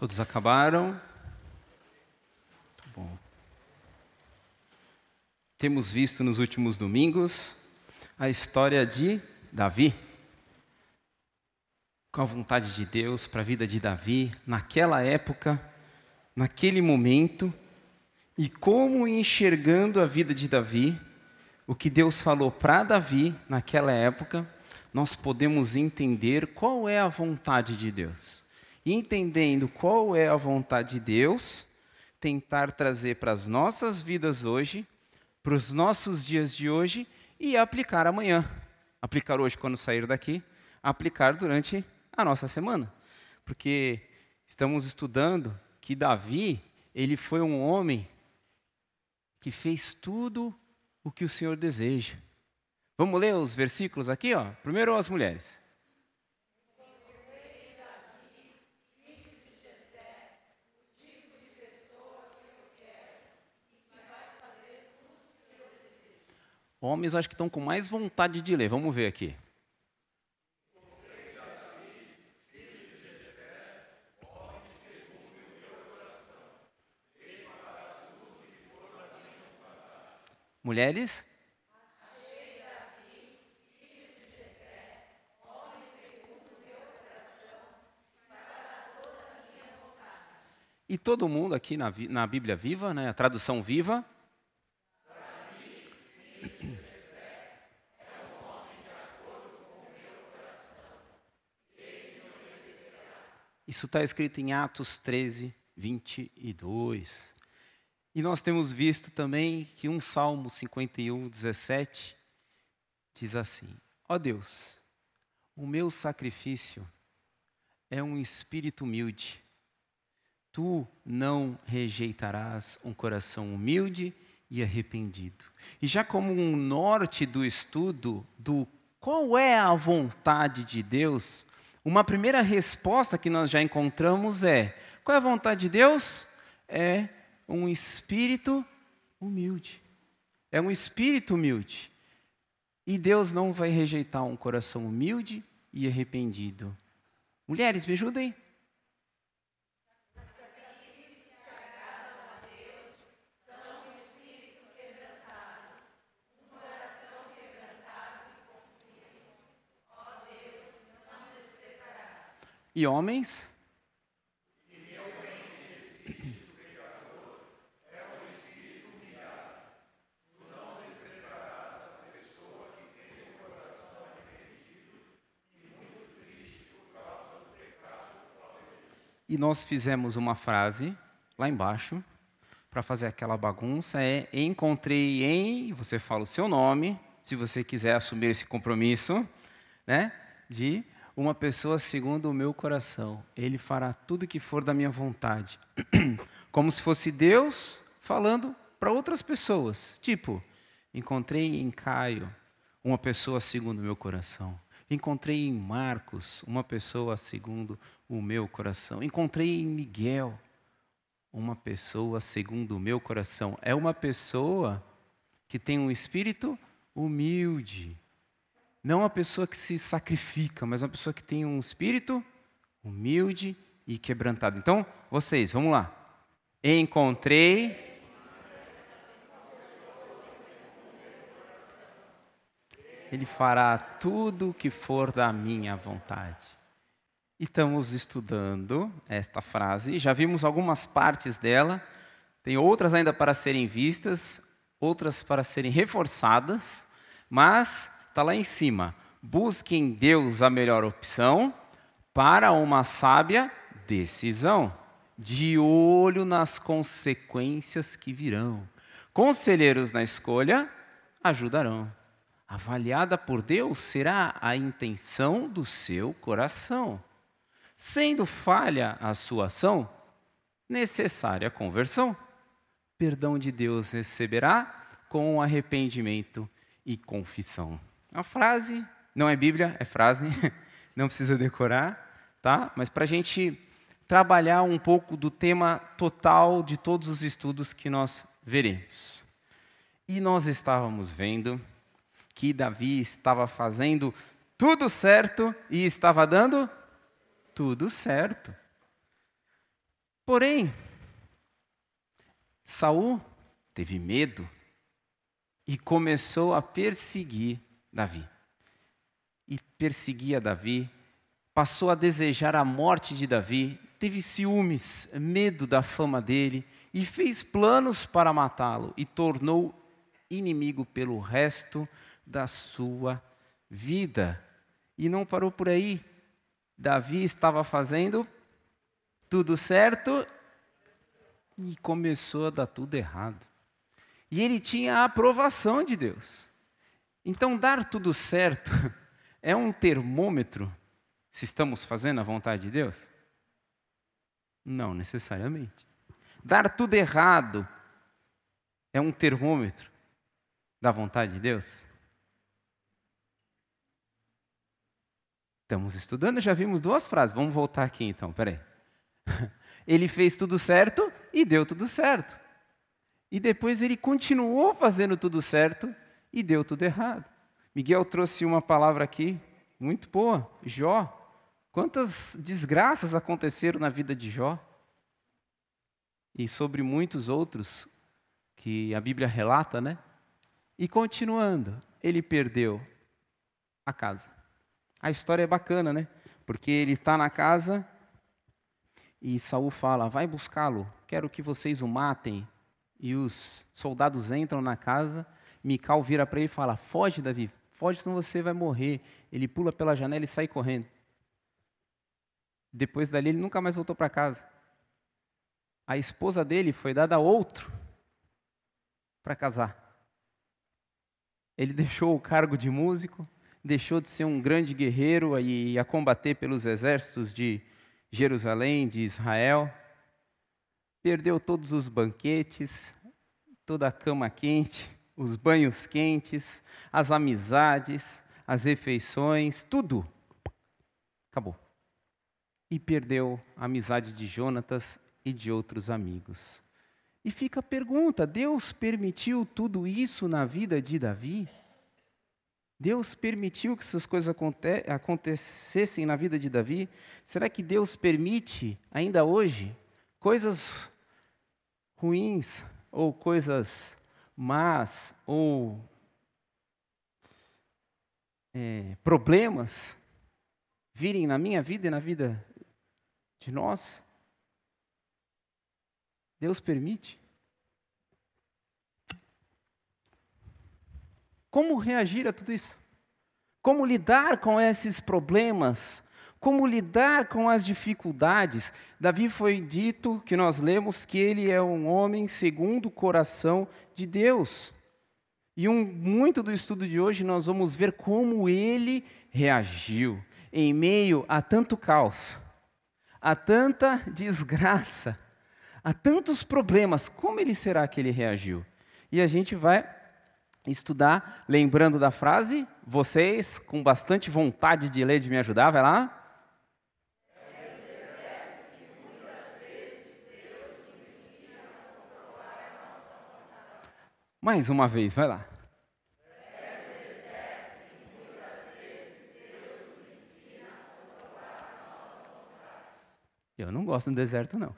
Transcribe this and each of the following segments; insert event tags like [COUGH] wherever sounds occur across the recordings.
Todos acabaram? Tá bom. Temos visto nos últimos domingos a história de Davi. Com a vontade de Deus para a vida de Davi, naquela época, naquele momento, e como enxergando a vida de Davi, o que Deus falou para Davi naquela época, nós podemos entender qual é a vontade de Deus entendendo qual é a vontade de Deus, tentar trazer para as nossas vidas hoje, para os nossos dias de hoje e aplicar amanhã. Aplicar hoje quando sair daqui, aplicar durante a nossa semana. Porque estamos estudando que Davi, ele foi um homem que fez tudo o que o Senhor deseja. Vamos ler os versículos aqui, ó. Primeiro as mulheres. Homens acho que estão com mais vontade de ler. Vamos ver aqui. Mulheres? E todo mundo aqui na, na Bíblia Viva, né, a tradução viva, Isso está escrito em Atos 13, 22. E nós temos visto também que um Salmo 51, 17 diz assim: Ó oh Deus, o meu sacrifício é um espírito humilde. Tu não rejeitarás um coração humilde e arrependido. E já como um norte do estudo do qual é a vontade de Deus, uma primeira resposta que nós já encontramos é: qual é a vontade de Deus? É um espírito humilde. É um espírito humilde. E Deus não vai rejeitar um coração humilde e arrependido. Mulheres, me ajudem. E homens. E nós fizemos uma frase lá embaixo para fazer aquela bagunça é encontrei em, você fala o seu nome, se você quiser assumir esse compromisso, né, de uma pessoa segundo o meu coração. Ele fará tudo que for da minha vontade. [CLEARS THROAT] Como se fosse Deus falando para outras pessoas. Tipo, encontrei em Caio uma pessoa segundo o meu coração. Encontrei em Marcos uma pessoa segundo o meu coração. Encontrei em Miguel uma pessoa segundo o meu coração. É uma pessoa que tem um espírito humilde, não uma pessoa que se sacrifica, mas uma pessoa que tem um espírito humilde e quebrantado. Então, vocês, vamos lá. Encontrei. Ele fará tudo o que for da minha vontade. estamos estudando esta frase, já vimos algumas partes dela, tem outras ainda para serem vistas, outras para serem reforçadas, mas está lá em cima. Busque em Deus a melhor opção para uma sábia decisão, de olho nas consequências que virão. Conselheiros na escolha ajudarão. Avaliada por Deus será a intenção do seu coração. Sendo falha a sua ação, necessária conversão. Perdão de Deus receberá com arrependimento e confissão. A frase não é Bíblia, é frase, [LAUGHS] não precisa decorar, tá? Mas para a gente trabalhar um pouco do tema total de todos os estudos que nós veremos. E nós estávamos vendo que Davi estava fazendo tudo certo e estava dando tudo certo. Porém, Saul teve medo e começou a perseguir Davi. E perseguia Davi, passou a desejar a morte de Davi, teve ciúmes, medo da fama dele e fez planos para matá-lo e tornou inimigo pelo resto da sua vida. E não parou por aí. Davi estava fazendo tudo certo e começou a dar tudo errado. E ele tinha a aprovação de Deus. Então, dar tudo certo [LAUGHS] é um termômetro se estamos fazendo a vontade de Deus? Não necessariamente. Dar tudo errado é um termômetro da vontade de Deus? Estamos estudando, já vimos duas frases. Vamos voltar aqui então, peraí. [LAUGHS] Ele fez tudo certo e deu tudo certo. E depois ele continuou fazendo tudo certo e deu tudo errado. Miguel trouxe uma palavra aqui muito boa, Jó. Quantas desgraças aconteceram na vida de Jó? E sobre muitos outros que a Bíblia relata, né? E continuando, ele perdeu a casa. A história é bacana, né? Porque ele está na casa e Saul fala: Vai buscá-lo, quero que vocês o matem. E os soldados entram na casa. Mical vira para ele e fala: Foge, Davi, foge, senão você vai morrer. Ele pula pela janela e sai correndo. Depois dali, ele nunca mais voltou para casa. A esposa dele foi dada a outro para casar. Ele [LAUGHS] deixou o cargo de músico, deixou de ser um grande guerreiro e a combater pelos exércitos de Jerusalém, de Israel. Perdeu todos os banquetes, toda a cama quente, os banhos quentes, as amizades, as refeições, tudo. Acabou e perdeu a amizade de Jonatas e de outros amigos. E fica a pergunta: Deus permitiu tudo isso na vida de Davi? Deus permitiu que essas coisas aconte acontecessem na vida de Davi? Será que Deus permite, ainda hoje, coisas ruins ou coisas más ou é, problemas virem na minha vida e na vida de nós? Deus permite? Como reagir a tudo isso? Como lidar com esses problemas? Como lidar com as dificuldades? Davi foi dito, que nós lemos, que ele é um homem segundo o coração de Deus. E um, muito do estudo de hoje nós vamos ver como ele reagiu em meio a tanto caos a tanta desgraça, a tantos problemas, como ele será que ele reagiu? E a gente vai estudar, lembrando da frase, vocês com bastante vontade de ler, de me ajudar, vai lá. Mais uma vez, vai lá. Eu não gosto do deserto, não.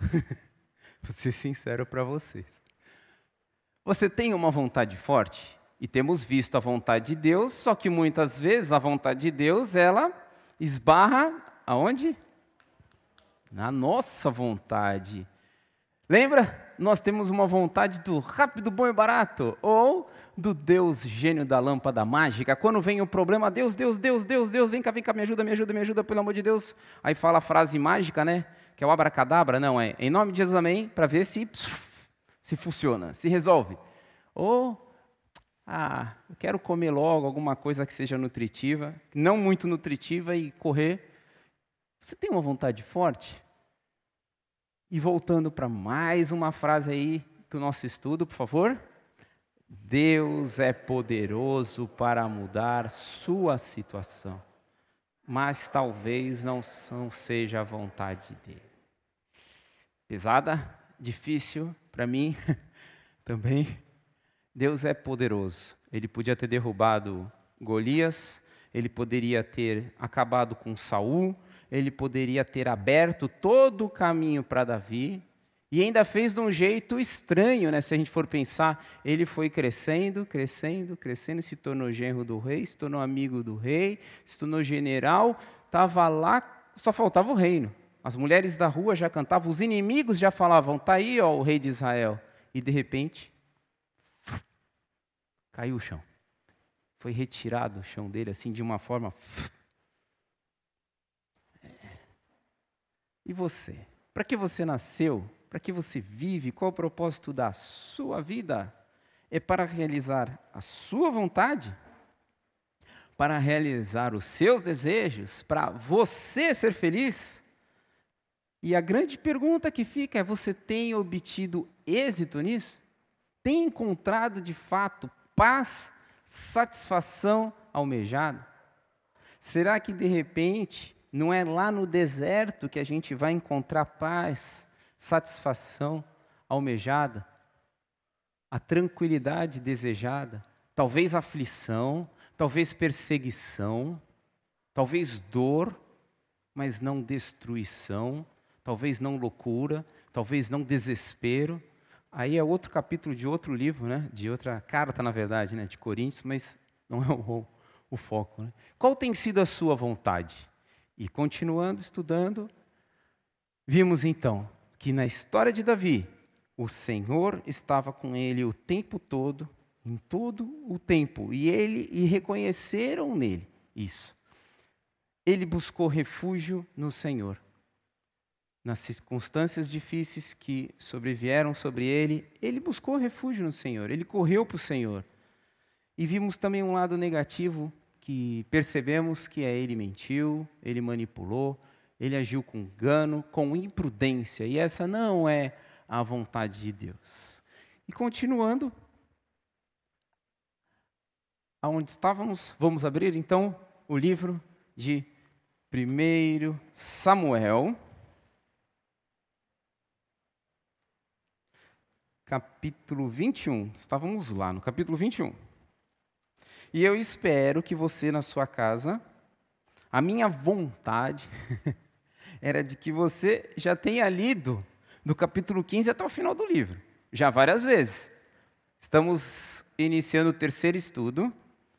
[LAUGHS] Vou ser sincero para vocês. Você tem uma vontade forte? E temos visto a vontade de Deus, só que muitas vezes a vontade de Deus, ela esbarra aonde? Na nossa vontade. Lembra? Nós temos uma vontade do rápido, bom e barato, ou do Deus gênio da lâmpada mágica. Quando vem o problema, Deus, Deus, Deus, Deus, Deus, vem cá, vem cá, me ajuda, me ajuda, me ajuda, pelo amor de Deus. Aí fala a frase mágica, né? Que é o abracadabra, não é? Em nome de Jesus, amém, para ver se se funciona, se resolve. Ou ah, eu quero comer logo alguma coisa que seja nutritiva, não muito nutritiva e correr. Você tem uma vontade forte? E voltando para mais uma frase aí do nosso estudo, por favor. Deus é poderoso para mudar sua situação, mas talvez não, não seja a vontade dele. Pesada, difícil para mim [LAUGHS] também. Deus é poderoso. Ele podia ter derrubado Golias, ele poderia ter acabado com Saul, ele poderia ter aberto todo o caminho para Davi, E ainda fez de um jeito estranho, né? Se a gente for pensar, ele foi crescendo, crescendo, crescendo, se tornou genro do rei, se tornou amigo do rei, se tornou general, estava lá, só faltava o reino. As mulheres da rua já cantavam, os inimigos já falavam, tá aí, ó, o rei de Israel. E de repente, caiu o chão. Foi retirado o chão dele assim de uma forma. E você? Para que você nasceu? para que você vive, qual o propósito da sua vida? É para realizar a sua vontade? Para realizar os seus desejos? Para você ser feliz? E a grande pergunta que fica é: você tem obtido êxito nisso? Tem encontrado de fato paz, satisfação almejada? Será que de repente não é lá no deserto que a gente vai encontrar paz, satisfação almejada, a tranquilidade desejada, talvez aflição, talvez perseguição, talvez dor, mas não destruição, talvez não loucura, talvez não desespero. Aí é outro capítulo de outro livro, né? de outra carta, na verdade, né? de Coríntios, mas não é o, o foco. Né? Qual tem sido a sua vontade? E continuando estudando, vimos então que na história de Davi, o Senhor estava com ele o tempo todo, em todo o tempo, e ele e reconheceram nele isso. Ele buscou refúgio no Senhor. Nas circunstâncias difíceis que sobrevieram sobre ele, ele buscou refúgio no Senhor, ele correu para o Senhor. E vimos também um lado negativo que percebemos que é ele mentiu, ele manipulou, ele agiu com engano, com imprudência, e essa não é a vontade de Deus. E continuando, aonde estávamos, vamos abrir então o livro de 1 Samuel, capítulo 21. Estávamos lá no capítulo 21. E eu espero que você, na sua casa, a minha vontade [LAUGHS] era de que você já tenha lido do capítulo 15 até o final do livro, já várias vezes. Estamos iniciando o terceiro estudo.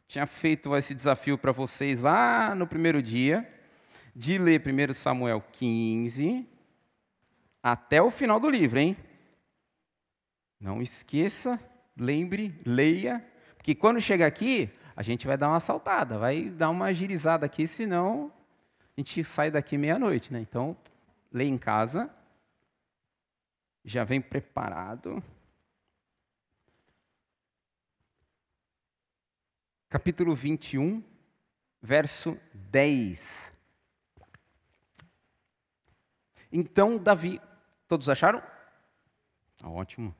Tinha feito esse desafio para vocês lá no primeiro dia, de ler 1 Samuel 15 até o final do livro, hein? Não esqueça, lembre, leia, porque quando chega aqui, a gente vai dar uma saltada, vai dar uma agilizada aqui, senão a gente sai daqui meia-noite, né? Então, lê em casa, já vem preparado. Capítulo 21, verso 10. Então Davi, todos acharam? Ótimo.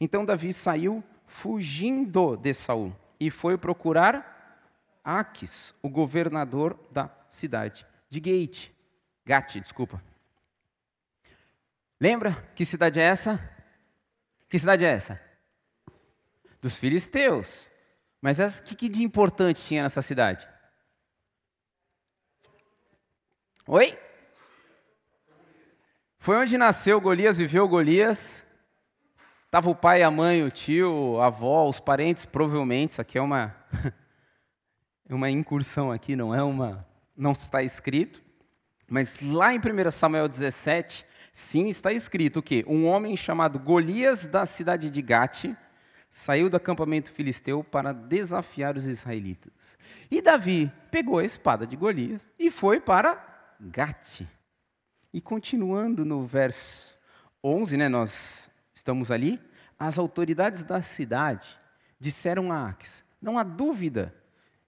Então Davi saiu fugindo de Saul e foi procurar Aques, o governador da cidade de Gate. Gate, desculpa. Lembra que cidade é essa? Que cidade é essa? Dos filisteus. Mas o que, que de importante tinha nessa cidade? Oi? Foi onde nasceu Golias, viveu Golias. Estava o pai, a mãe, o tio, a avó, os parentes, provavelmente. Isso aqui é uma, [LAUGHS] uma incursão aqui, não é uma não está escrito, mas lá em 1 Samuel 17, sim está escrito o quê? Um homem chamado Golias da cidade de Gate saiu do acampamento filisteu para desafiar os israelitas. E Davi pegou a espada de Golias e foi para Gate. E continuando no verso 11, né, nós estamos ali, as autoridades da cidade disseram a Aques: Não há dúvida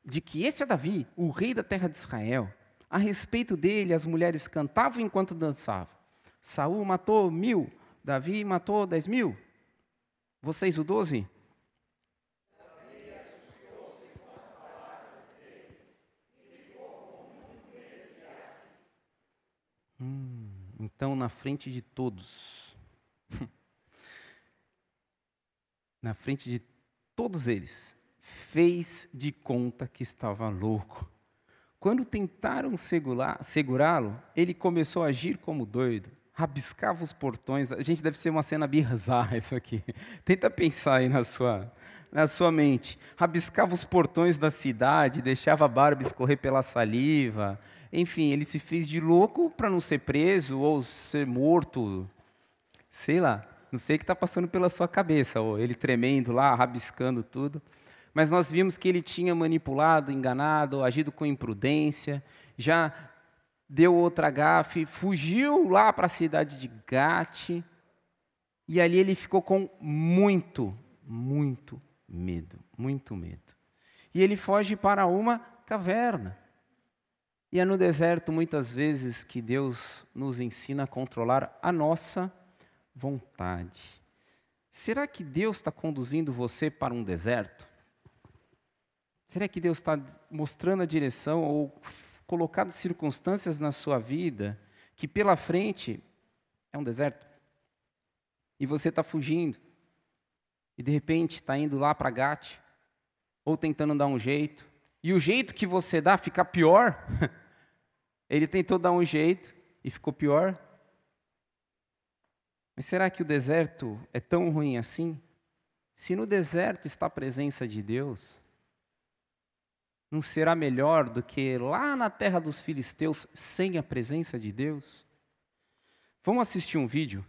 de que esse é Davi, o rei da terra de Israel. A respeito dele, as mulheres cantavam enquanto dançavam. Saul matou mil, Davi matou dez mil. Vocês o doze? Hum, então, na frente de todos, [LAUGHS] na frente de todos eles, fez de conta que estava louco. Quando tentaram segurá-lo, ele começou a agir como doido. rabiscava os portões. A gente deve ser uma cena bizarra isso aqui. [LAUGHS] Tenta pensar aí na sua, na sua mente. Rabiscava os portões da cidade, deixava a barba escorrer pela saliva. Enfim, ele se fez de louco para não ser preso ou ser morto. Sei lá, não sei o que está passando pela sua cabeça, ou ele tremendo lá, rabiscando tudo. Mas nós vimos que ele tinha manipulado, enganado, agido com imprudência, já deu outra gafe, fugiu lá para a cidade de Gate, e ali ele ficou com muito, muito medo, muito medo. E ele foge para uma caverna. E é no deserto, muitas vezes, que Deus nos ensina a controlar a nossa vontade. Será que Deus está conduzindo você para um deserto? Será que Deus está mostrando a direção ou colocado circunstâncias na sua vida que pela frente é um deserto. E você está fugindo. E de repente está indo lá para Gate, ou tentando dar um jeito. E o jeito que você dá fica pior. [LAUGHS] Ele tentou dar um jeito e ficou pior. Mas será que o deserto é tão ruim assim? Se no deserto está a presença de Deus, não será melhor do que lá na terra dos filisteus sem a presença de Deus? Vamos assistir um vídeo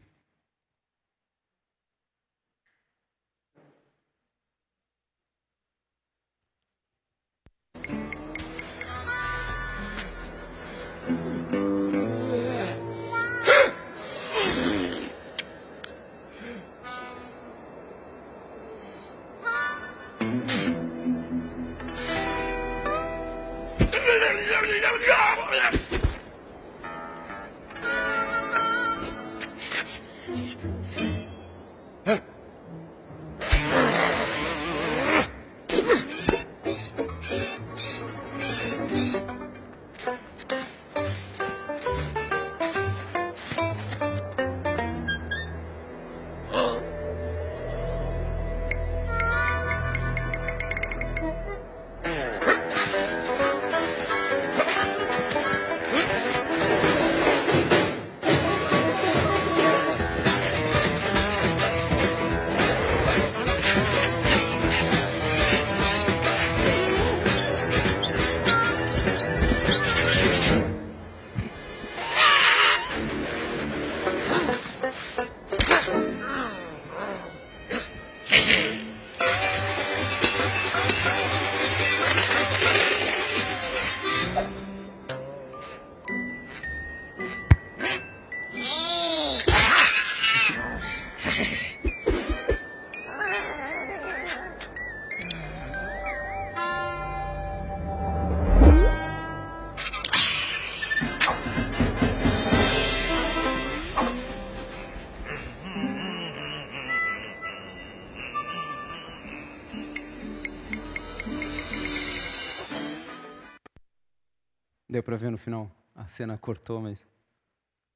para ver no final? A cena cortou, mas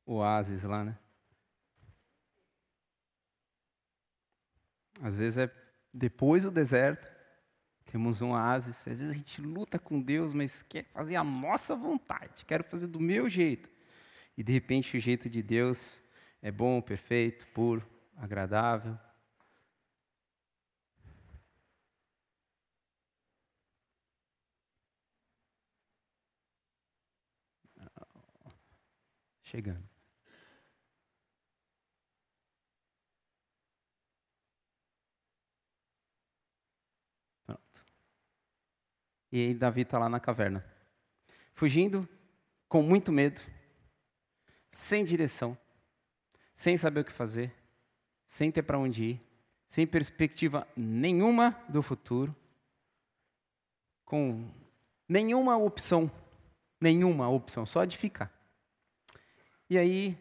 o oásis lá, né? Às vezes é depois do deserto, temos um oásis. Às vezes a gente luta com Deus, mas quer fazer a nossa vontade. Quero fazer do meu jeito. E de repente o jeito de Deus é bom, perfeito, puro, agradável. Chegando. Pronto. E aí Davi está lá na caverna, fugindo, com muito medo, sem direção, sem saber o que fazer, sem ter para onde ir, sem perspectiva nenhuma do futuro, com nenhuma opção, nenhuma opção, só de ficar. E aí,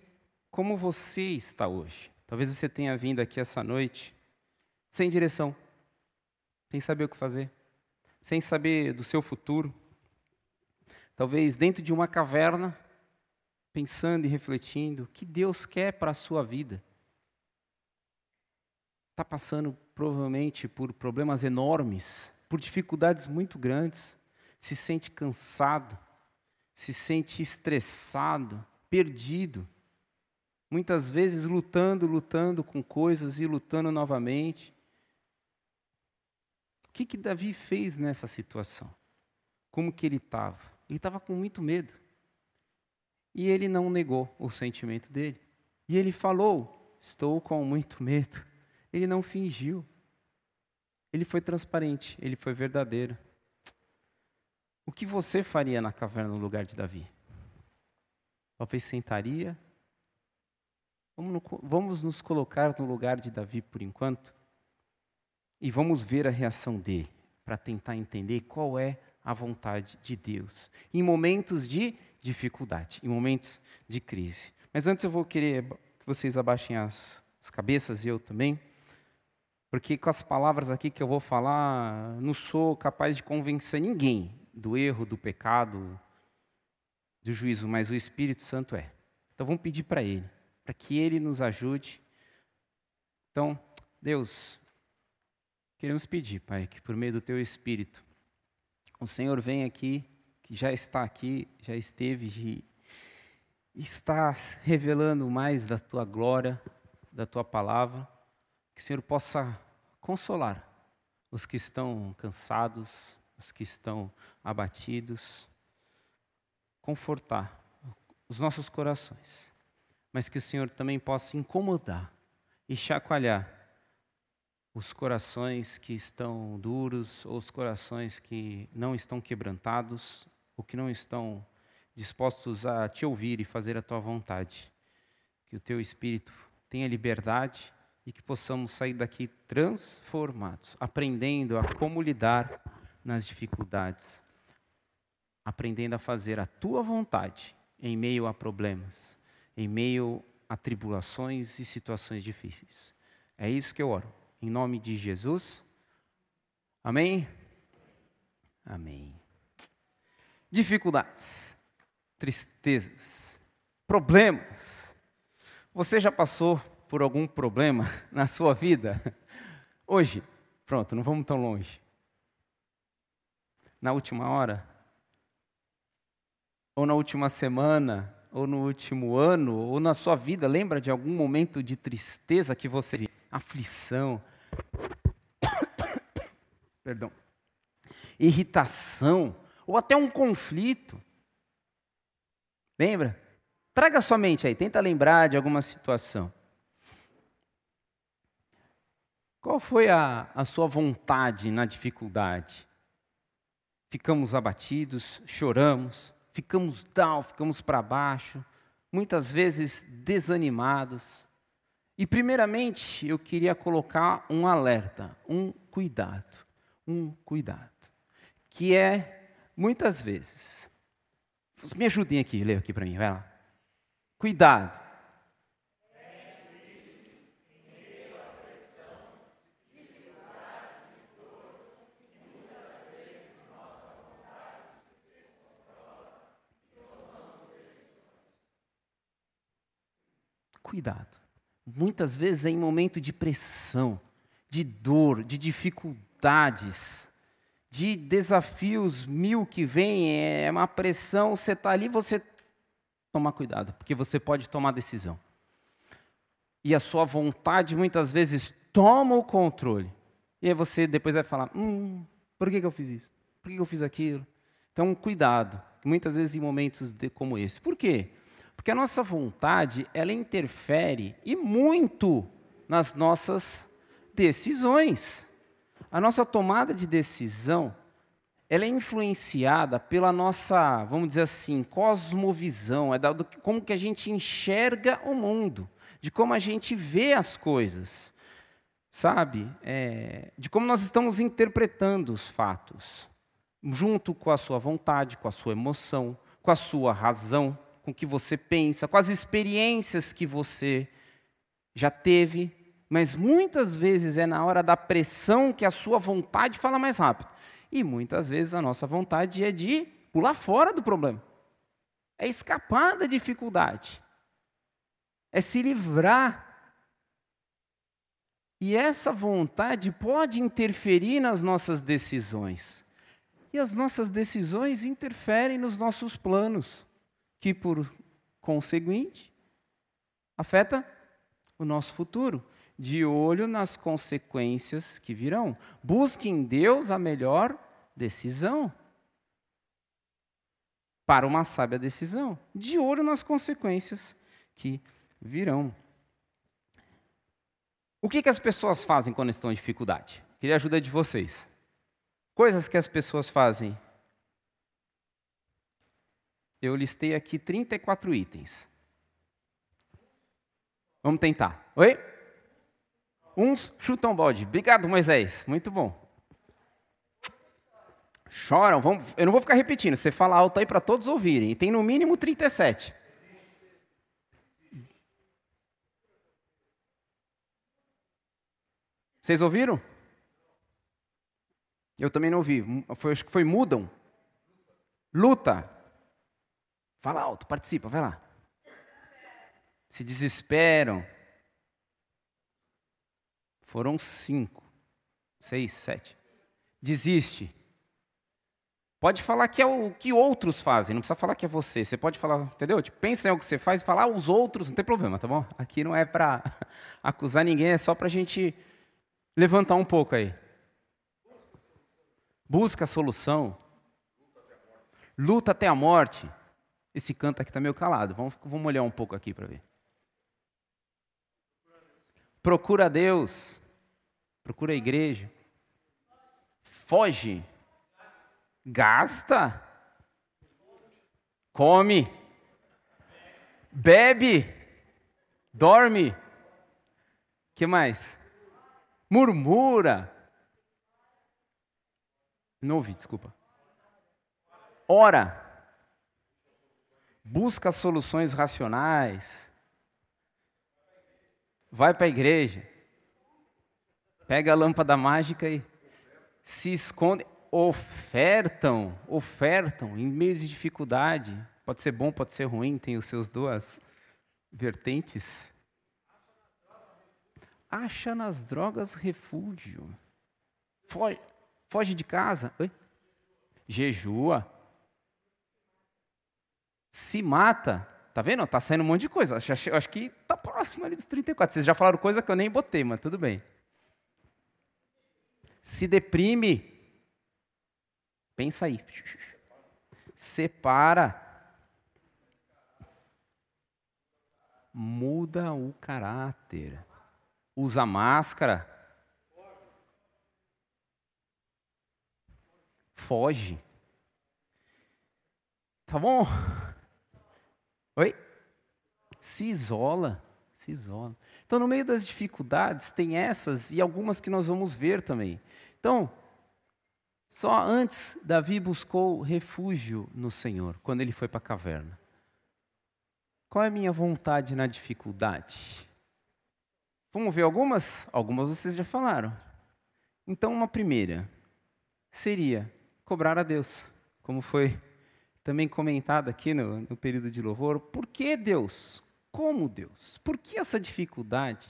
como você está hoje? Talvez você tenha vindo aqui essa noite sem direção, sem saber o que fazer, sem saber do seu futuro. Talvez dentro de uma caverna, pensando e refletindo o que Deus quer para a sua vida. Está passando provavelmente por problemas enormes, por dificuldades muito grandes, se sente cansado, se sente estressado, perdido. Muitas vezes lutando, lutando com coisas e lutando novamente. O que, que Davi fez nessa situação? Como que ele estava? Ele estava com muito medo. E ele não negou o sentimento dele. E ele falou: Estou com muito medo. Ele não fingiu. Ele foi transparente, ele foi verdadeiro. O que você faria na caverna no lugar de Davi? Talvez sentaria. Vamos, no, vamos nos colocar no lugar de Davi por enquanto e vamos ver a reação dele para tentar entender qual é a vontade de Deus em momentos de dificuldade, em momentos de crise. Mas antes eu vou querer que vocês abaixem as, as cabeças e eu também. Porque com as palavras aqui que eu vou falar, não sou capaz de convencer ninguém do erro, do pecado, do juízo, mas o Espírito Santo é. Então vamos pedir para Ele, para que Ele nos ajude. Então, Deus, queremos pedir, Pai, que por meio do Teu Espírito, o Senhor venha aqui, que já está aqui, já esteve e está revelando mais da Tua glória, da Tua palavra que o Senhor possa consolar os que estão cansados, os que estão abatidos, confortar os nossos corações, mas que o Senhor também possa incomodar e chacoalhar os corações que estão duros, ou os corações que não estão quebrantados, ou que não estão dispostos a te ouvir e fazer a tua vontade. Que o teu espírito tenha liberdade e que possamos sair daqui transformados, aprendendo a como lidar nas dificuldades, aprendendo a fazer a tua vontade em meio a problemas, em meio a tribulações e situações difíceis. É isso que eu oro. Em nome de Jesus. Amém? Amém. Dificuldades, tristezas, problemas. Você já passou por algum problema [LAUGHS] na sua vida, hoje, pronto, não vamos tão longe. Na última hora, ou na última semana, ou no último ano, ou na sua vida, lembra de algum momento de tristeza que você? Aflição, [COUGHS] perdão, irritação, ou até um conflito. Lembra? Traga sua mente aí, tenta lembrar de alguma situação. Qual foi a, a sua vontade na dificuldade? Ficamos abatidos, choramos, ficamos down, ficamos para baixo, muitas vezes desanimados. E, primeiramente, eu queria colocar um alerta, um cuidado, um cuidado, que é, muitas vezes, me ajudem aqui, leia aqui para mim, vai lá. Cuidado cuidado. Muitas vezes é em momento de pressão, de dor, de dificuldades, de desafios mil que vêm, é uma pressão, você está ali, você toma cuidado, porque você pode tomar decisão. E a sua vontade muitas vezes toma o controle. E aí você depois vai falar: hum, por que, que eu fiz isso? Por que, que eu fiz aquilo? Então, cuidado, muitas vezes em momentos como esse. Por quê? Porque a nossa vontade, ela interfere e muito nas nossas decisões. A nossa tomada de decisão, ela é influenciada pela nossa, vamos dizer assim, cosmovisão, é como que a gente enxerga o mundo, de como a gente vê as coisas, sabe? É, de como nós estamos interpretando os fatos, junto com a sua vontade, com a sua emoção, com a sua razão com que você pensa, com as experiências que você já teve, mas muitas vezes é na hora da pressão que a sua vontade fala mais rápido. E muitas vezes a nossa vontade é de pular fora do problema, é escapar da dificuldade, é se livrar. E essa vontade pode interferir nas nossas decisões. E as nossas decisões interferem nos nossos planos que por conseguinte Afeta o nosso futuro, de olho nas consequências que virão. Busque em Deus a melhor decisão. Para uma sábia decisão, de olho nas consequências que virão. O que, que as pessoas fazem quando estão em dificuldade? Queria a ajuda de vocês. Coisas que as pessoas fazem. Eu listei aqui 34 itens. Vamos tentar. Oi? Uns chutam bode. Obrigado, Moisés. Muito bom. Choram. Vamos... Eu não vou ficar repetindo. Você fala alto aí para todos ouvirem. Tem no mínimo 37. Vocês ouviram? Eu também não ouvi. Foi, acho que foi mudam. Luta. Fala alto, participa, vai lá. Se desesperam. Foram cinco, seis, sete. Desiste. Pode falar que é o que outros fazem, não precisa falar que é você. Você pode falar, entendeu? Tipo, pensa em algo que você faz e falar os outros, não tem problema, tá bom? Aqui não é para [LAUGHS] acusar ninguém, é só para a gente levantar um pouco aí. Busca a solução. Luta até a morte. Esse canto aqui está meio calado. Vamos, vamos olhar um pouco aqui para ver. Procura Deus. Procura a igreja. Foge. Gasta. Come. Bebe. Dorme. que mais? Murmura. Não ouvi, desculpa. Ora. Busca soluções racionais. Vai para a igreja. Pega a lâmpada mágica e se esconde. Ofertam, ofertam em meio de dificuldade. Pode ser bom, pode ser ruim, tem os seus duas vertentes. Acha nas drogas refúgio. Foge, Foge de casa. Oi? Jejua. Se mata. Tá vendo? Tá saindo um monte de coisa. Acho, acho que tá próximo ali dos 34. Vocês já falaram coisa que eu nem botei, mas tudo bem. Se deprime. Pensa aí. Separa. Muda o caráter. Usa máscara. foge. Tá bom? Oi? Se isola, se isola. Então, no meio das dificuldades, tem essas e algumas que nós vamos ver também. Então, só antes Davi buscou refúgio no Senhor, quando ele foi para a caverna. Qual é a minha vontade na dificuldade? Vamos ver algumas? Algumas vocês já falaram. Então, uma primeira seria cobrar a Deus, como foi também comentado aqui no, no período de louvor. Por que Deus? Como Deus? Por que essa dificuldade?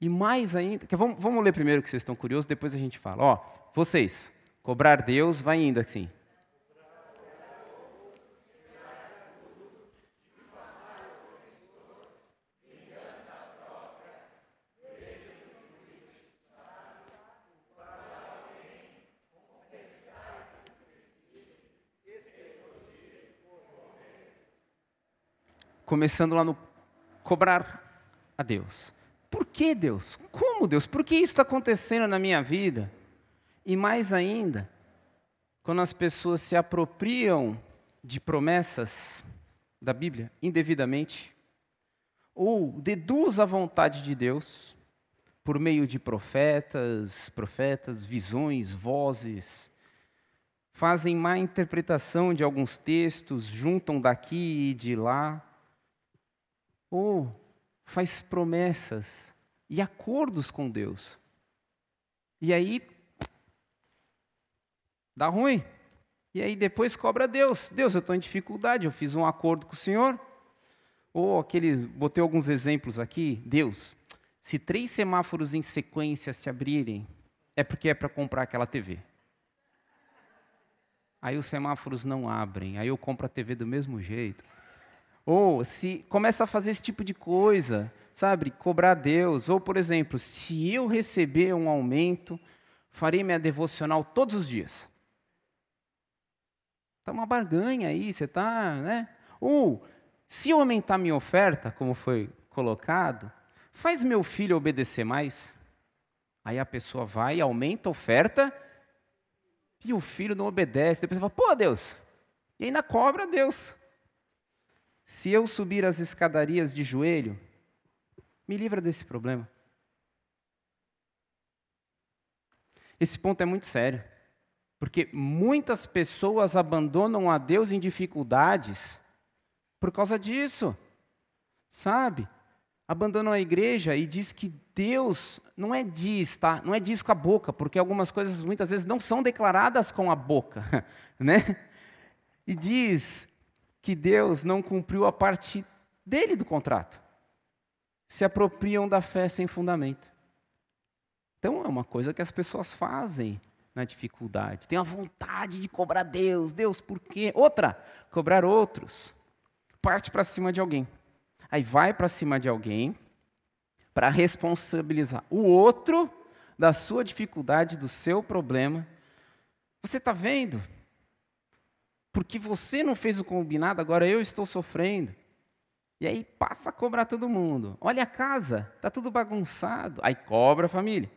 E mais ainda, que vamos, vamos ler primeiro que vocês estão curiosos, depois a gente fala. Ó, vocês, cobrar Deus, vai indo assim. Começando lá no cobrar a Deus. Por que Deus? Como Deus? Por que isso está acontecendo na minha vida? E mais ainda, quando as pessoas se apropriam de promessas da Bíblia indevidamente, ou deduz a vontade de Deus por meio de profetas, profetas, visões, vozes, fazem má interpretação de alguns textos, juntam daqui e de lá, ou faz promessas e acordos com Deus. E aí dá ruim. E aí depois cobra Deus. Deus, eu estou em dificuldade, eu fiz um acordo com o Senhor. Ou aquele, botei alguns exemplos aqui. Deus, se três semáforos em sequência se abrirem, é porque é para comprar aquela TV. Aí os semáforos não abrem, aí eu compro a TV do mesmo jeito. Ou se começa a fazer esse tipo de coisa, sabe? Cobrar Deus. Ou, por exemplo, se eu receber um aumento, farei minha devocional todos os dias. Está uma barganha aí, você está, né? Ou, se eu aumentar minha oferta, como foi colocado, faz meu filho obedecer mais. Aí a pessoa vai, aumenta a oferta, e o filho não obedece. Depois você fala, pô, Deus, e ainda cobra Deus. Se eu subir as escadarias de joelho, me livra desse problema. Esse ponto é muito sério, porque muitas pessoas abandonam a Deus em dificuldades por causa disso, sabe? Abandonam a igreja e diz que Deus não é diz, tá? Não é diz com a boca, porque algumas coisas muitas vezes não são declaradas com a boca, [LAUGHS] né? E diz que Deus não cumpriu a parte dele do contrato. Se apropriam da fé sem fundamento. Então é uma coisa que as pessoas fazem na dificuldade. Tem a vontade de cobrar Deus, Deus, por quê? Outra, cobrar outros. Parte para cima de alguém. Aí vai para cima de alguém para responsabilizar o outro da sua dificuldade, do seu problema. Você está vendo? Porque você não fez o combinado, agora eu estou sofrendo. E aí passa a cobrar todo mundo. Olha a casa, está tudo bagunçado. Aí cobra a família.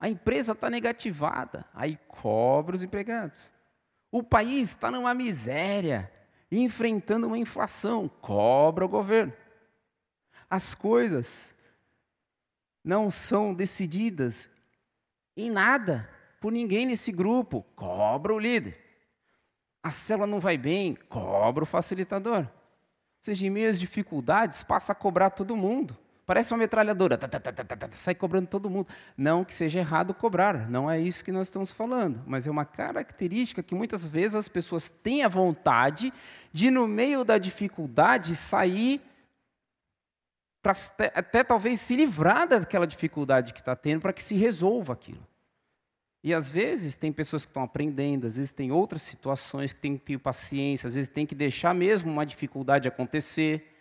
A empresa está negativada, aí cobra os empregados. O país está numa miséria, enfrentando uma inflação, cobra o governo. As coisas não são decididas em nada por ninguém nesse grupo, cobra o líder. A célula não vai bem, cobra o facilitador. Ou seja, em meio às dificuldades, passa a cobrar todo mundo. Parece uma metralhadora, tá, tá, tá, sai cobrando todo mundo. Não que seja errado cobrar, não é isso que nós estamos falando, mas é uma característica que muitas vezes as pessoas têm a vontade de, no meio da dificuldade, sair para até, até talvez se livrar daquela dificuldade que está tendo, para que se resolva aquilo. E às vezes tem pessoas que estão aprendendo, às vezes tem outras situações que tem que ter paciência, às vezes tem que deixar mesmo uma dificuldade acontecer.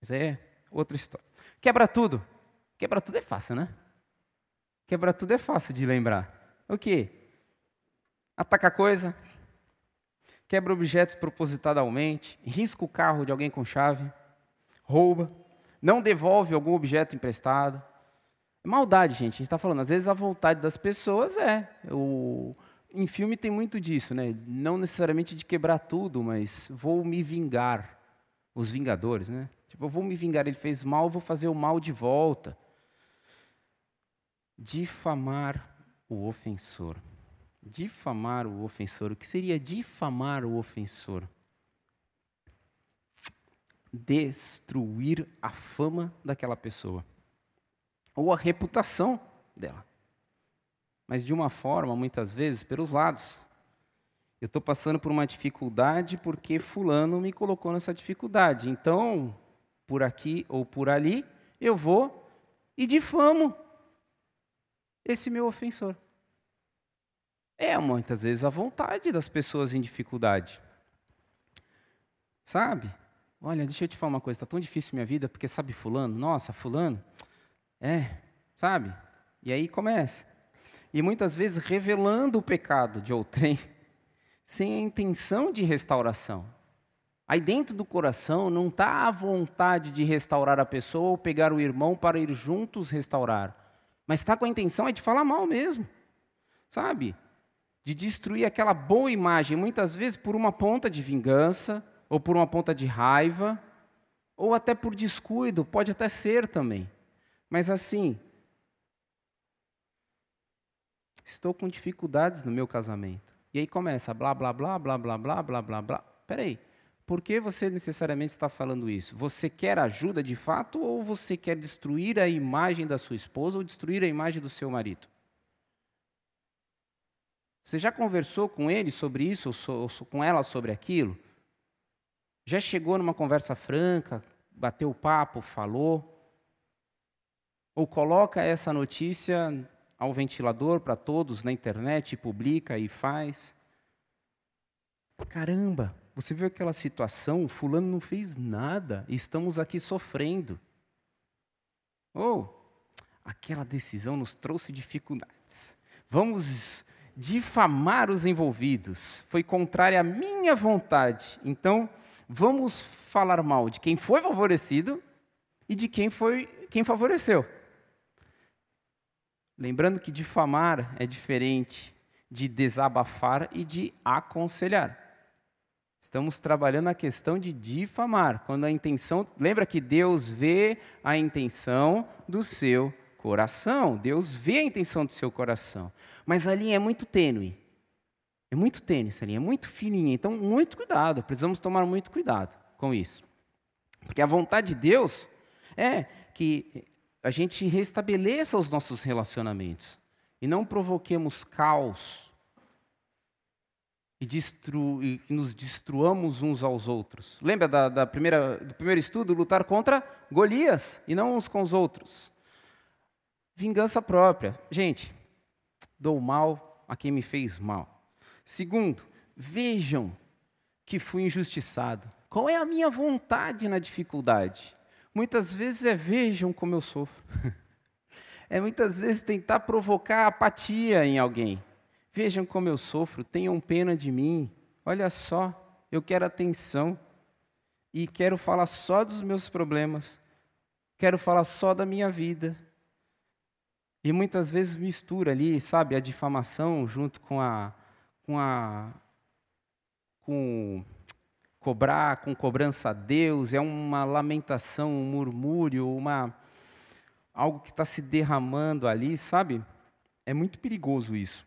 Mas é outra história. Quebra tudo. Quebra tudo é fácil, né? Quebra tudo é fácil de lembrar. O quê? Ataca coisa, quebra objetos propositadamente, risca o carro de alguém com chave, rouba, não devolve algum objeto emprestado. É maldade, gente. A gente está falando, às vezes a vontade das pessoas é. O, em filme tem muito disso, né? Não necessariamente de quebrar tudo, mas vou me vingar. Os Vingadores, né? Tipo, eu vou me vingar, ele fez mal, vou fazer o mal de volta. Difamar o ofensor. Difamar o ofensor. O que seria difamar o ofensor? Destruir a fama daquela pessoa. Ou a reputação dela. Mas de uma forma, muitas vezes, pelos lados. Eu estou passando por uma dificuldade porque Fulano me colocou nessa dificuldade. Então, por aqui ou por ali, eu vou e difamo esse meu ofensor. É muitas vezes a vontade das pessoas em dificuldade. Sabe? Olha, deixa eu te falar uma coisa, está tão difícil minha vida, porque sabe fulano? Nossa, fulano? É, sabe? E aí começa. E muitas vezes revelando o pecado de outrem, [LAUGHS] sem a intenção de restauração. Aí dentro do coração não está a vontade de restaurar a pessoa ou pegar o irmão para ir juntos restaurar. Mas está com a intenção é de falar mal mesmo. Sabe? De destruir aquela boa imagem, muitas vezes por uma ponta de vingança, ou por uma ponta de raiva, ou até por descuido, pode até ser também. Mas assim, estou com dificuldades no meu casamento. E aí começa blá blá blá blá blá blá blá blá blá. Peraí, por que você necessariamente está falando isso? Você quer ajuda de fato ou você quer destruir a imagem da sua esposa ou destruir a imagem do seu marido? Você já conversou com ele sobre isso ou com ela sobre aquilo? Já chegou numa conversa franca, bateu o papo, falou? Ou coloca essa notícia ao ventilador para todos na internet, publica e faz? Caramba! você viu aquela situação, fulano não fez nada, e estamos aqui sofrendo. Ou, oh, aquela decisão nos trouxe dificuldades. Vamos difamar os envolvidos. Foi contrária à minha vontade. Então, vamos falar mal de quem foi favorecido e de quem foi quem favoreceu. Lembrando que difamar é diferente de desabafar e de aconselhar. Estamos trabalhando a questão de difamar, quando a intenção, lembra que Deus vê a intenção do seu coração, Deus vê a intenção do seu coração, mas a linha é muito tênue. É muito tênue essa linha, é muito fininha, então muito cuidado, precisamos tomar muito cuidado com isso. Porque a vontade de Deus é que a gente restabeleça os nossos relacionamentos e não provoquemos caos e, destru, e nos destruamos uns aos outros. Lembra da, da primeira, do primeiro estudo? Lutar contra Golias e não uns com os outros. Vingança própria. Gente, dou mal a quem me fez mal. Segundo, vejam que fui injustiçado. Qual é a minha vontade na dificuldade? Muitas vezes é vejam como eu sofro. [LAUGHS] É muitas vezes tentar provocar apatia em alguém. Vejam como eu sofro, tenham pena de mim. Olha só, eu quero atenção. E quero falar só dos meus problemas. Quero falar só da minha vida. E muitas vezes mistura ali, sabe, a difamação junto com a com a com cobrar, com cobrança a Deus, é uma lamentação, um murmúrio, uma algo que está se derramando ali, sabe? É muito perigoso isso.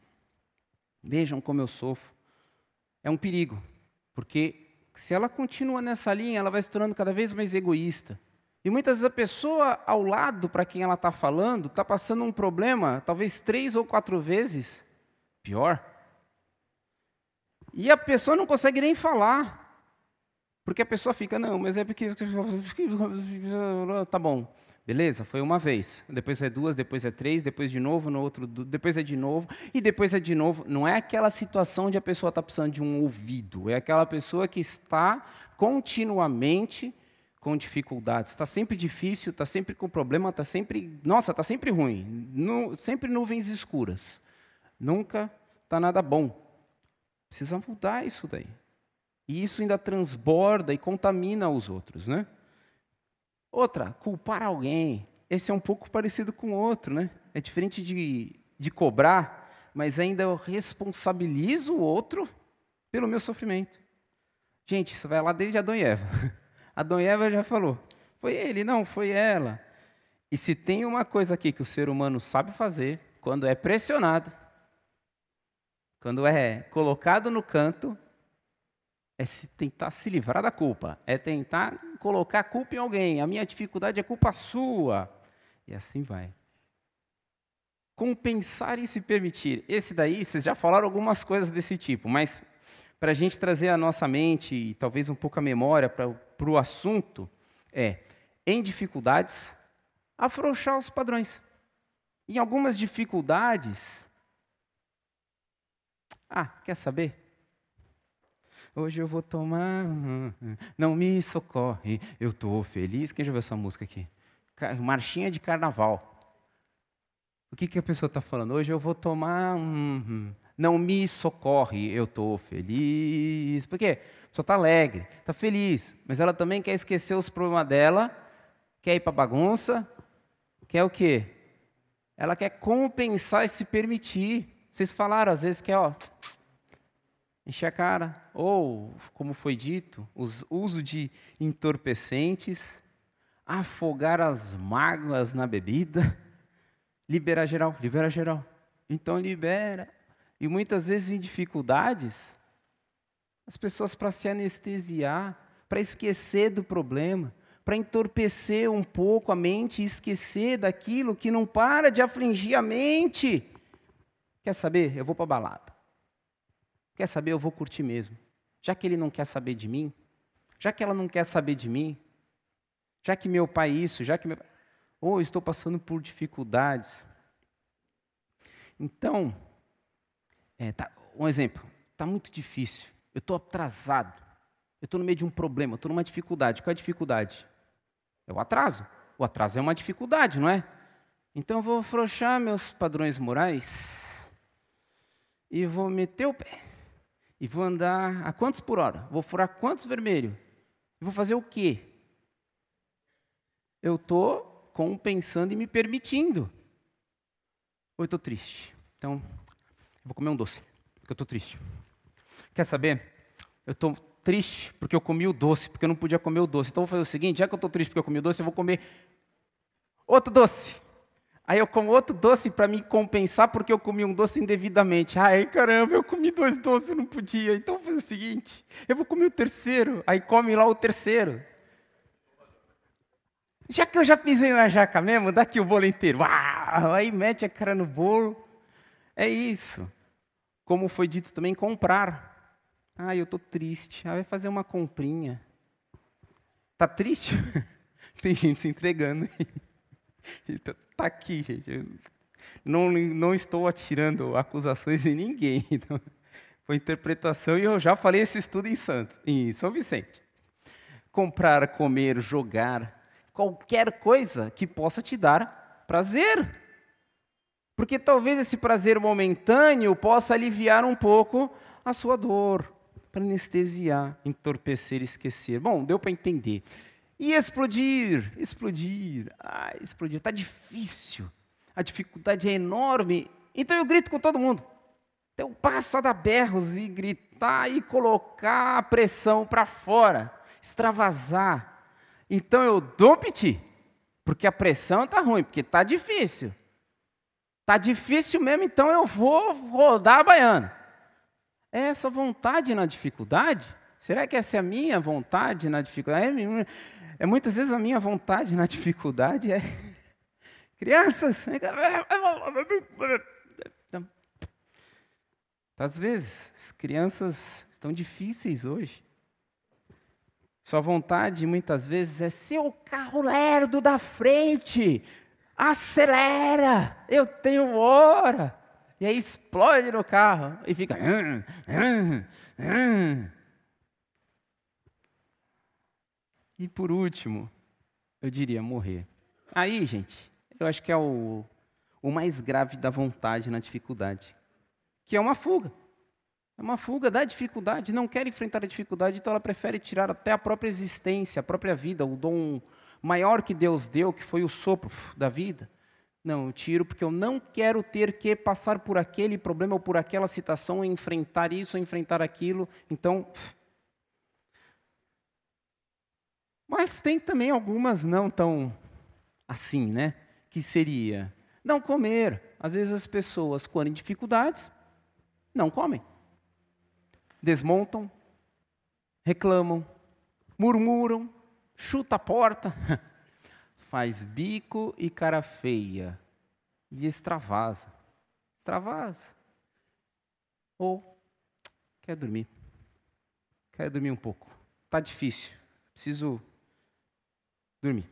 Vejam como eu sofro. É um perigo, porque se ela continua nessa linha, ela vai se tornando cada vez mais egoísta. E muitas vezes a pessoa ao lado para quem ela está falando está passando um problema, talvez três ou quatro vezes pior. E a pessoa não consegue nem falar. Porque a pessoa fica, não, mas é porque. Tá bom. Beleza? Foi uma vez. Depois é duas, depois é três, depois de novo, no outro, depois é de novo, e depois é de novo. Não é aquela situação onde a pessoa está precisando de um ouvido. É aquela pessoa que está continuamente com dificuldades. Está sempre difícil, está sempre com problema, está sempre. Nossa, está sempre ruim. Sempre nuvens escuras. Nunca está nada bom. Precisa mudar isso daí. E isso ainda transborda e contamina os outros, né? Outra, culpar alguém. Esse é um pouco parecido com o outro, né? É diferente de, de cobrar, mas ainda eu responsabilizo o outro pelo meu sofrimento. Gente, isso vai lá desde Adão e Eva. [LAUGHS] Adão e Eva já falou. Foi ele, não, foi ela. E se tem uma coisa aqui que o ser humano sabe fazer, quando é pressionado, quando é colocado no canto, é se tentar se livrar da culpa, é tentar colocar a culpa em alguém. A minha dificuldade é culpa sua. E assim vai. Compensar e se permitir. Esse daí, vocês já falaram algumas coisas desse tipo, mas para a gente trazer a nossa mente e talvez um pouco a memória para o assunto, é, em dificuldades, afrouxar os padrões. Em algumas dificuldades, ah, quer saber? Hoje eu vou tomar, não me socorre, eu estou feliz. Quem já ouviu essa música aqui? Marchinha de carnaval. O que, que a pessoa está falando? Hoje eu vou tomar, não me socorre, eu estou feliz. Por quê? A pessoa está alegre, está feliz, mas ela também quer esquecer os problemas dela, quer ir para bagunça, quer o quê? Ela quer compensar e se permitir. Vocês falaram às vezes que é, ó, encher a cara, ou, como foi dito, o uso de entorpecentes, afogar as mágoas na bebida, liberar geral, libera geral. Então libera. E muitas vezes em dificuldades, as pessoas para se anestesiar, para esquecer do problema, para entorpecer um pouco a mente e esquecer daquilo que não para de afligir a mente. Quer saber? Eu vou para a balada. Quer saber? Eu vou curtir mesmo. Já que ele não quer saber de mim, já que ela não quer saber de mim, já que meu pai isso, já que meu ou oh, estou passando por dificuldades. Então, é, tá, um exemplo, está muito difícil, eu estou atrasado, Eu estou no meio de um problema, estou numa dificuldade. Qual é a dificuldade? É o atraso. O atraso é uma dificuldade, não é? Então eu vou afrouxar meus padrões morais e vou meter o pé. E vou andar a quantos por hora? Vou furar quantos vermelhos? E vou fazer o quê? Eu estou compensando e me permitindo. Ou eu estou triste. Então, vou comer um doce, porque eu estou triste. Quer saber? Eu estou triste porque eu comi o doce, porque eu não podia comer o doce. Então, vou fazer o seguinte: já que eu estou triste porque eu comi o doce, eu vou comer outro doce. Aí eu como outro doce para me compensar porque eu comi um doce indevidamente. Ai, caramba, eu comi dois doces, eu não podia. Então vou fazer o seguinte, eu vou comer o terceiro. Aí come lá o terceiro. Já que eu já pisei na jaca mesmo, dá aqui o bolo inteiro. Uau! Aí mete a cara no bolo. É isso. Como foi dito também, comprar. Ah, eu estou triste. Ah, vai fazer uma comprinha. Tá triste? [LAUGHS] Tem gente se entregando. Está tá aqui, gente. não, não estou atirando acusações em ninguém. [LAUGHS] Então, foi interpretação e eu já falei esse estudo em Santos, em São Vicente. Comprar, comer, jogar, qualquer coisa que possa te dar prazer. Porque talvez esse prazer momentâneo possa aliviar um pouco a sua dor, para anestesiar, entorpecer, esquecer. Bom, deu para entender. E explodir, explodir, ah, explodir. Está difícil. A dificuldade é enorme. Então eu grito com todo mundo. Então eu passo a dar berros e gritar e colocar a pressão para fora, extravasar. Então eu dou piti, porque a pressão está ruim, porque está difícil. Está difícil mesmo, então eu vou rodar a baiana. É essa vontade na dificuldade? Será que essa é a minha vontade na dificuldade? É, é muitas vezes a minha vontade na dificuldade é. Crianças! Às vezes, as crianças estão difíceis hoje. Sua vontade, muitas vezes, é ser o carro lerdo da frente. Acelera! Eu tenho hora! E aí explode no carro e fica. Hum, hum, hum. E por último, eu diria morrer. Aí, gente, eu acho que é o, o mais grave da vontade na dificuldade, que é uma fuga. É uma fuga da dificuldade, não quer enfrentar a dificuldade, então ela prefere tirar até a própria existência, a própria vida, o dom maior que Deus deu, que foi o sopro da vida. Não, eu tiro porque eu não quero ter que passar por aquele problema ou por aquela situação, enfrentar isso, enfrentar aquilo. Então, Mas tem também algumas não tão assim, né? Que seria não comer. Às vezes as pessoas, quando em dificuldades, não comem. Desmontam, reclamam, murmuram, chuta a porta, [LAUGHS] faz bico e cara feia e extravasa. Extravasa. Ou quer dormir. Quer dormir um pouco. Tá difícil. Preciso dormir.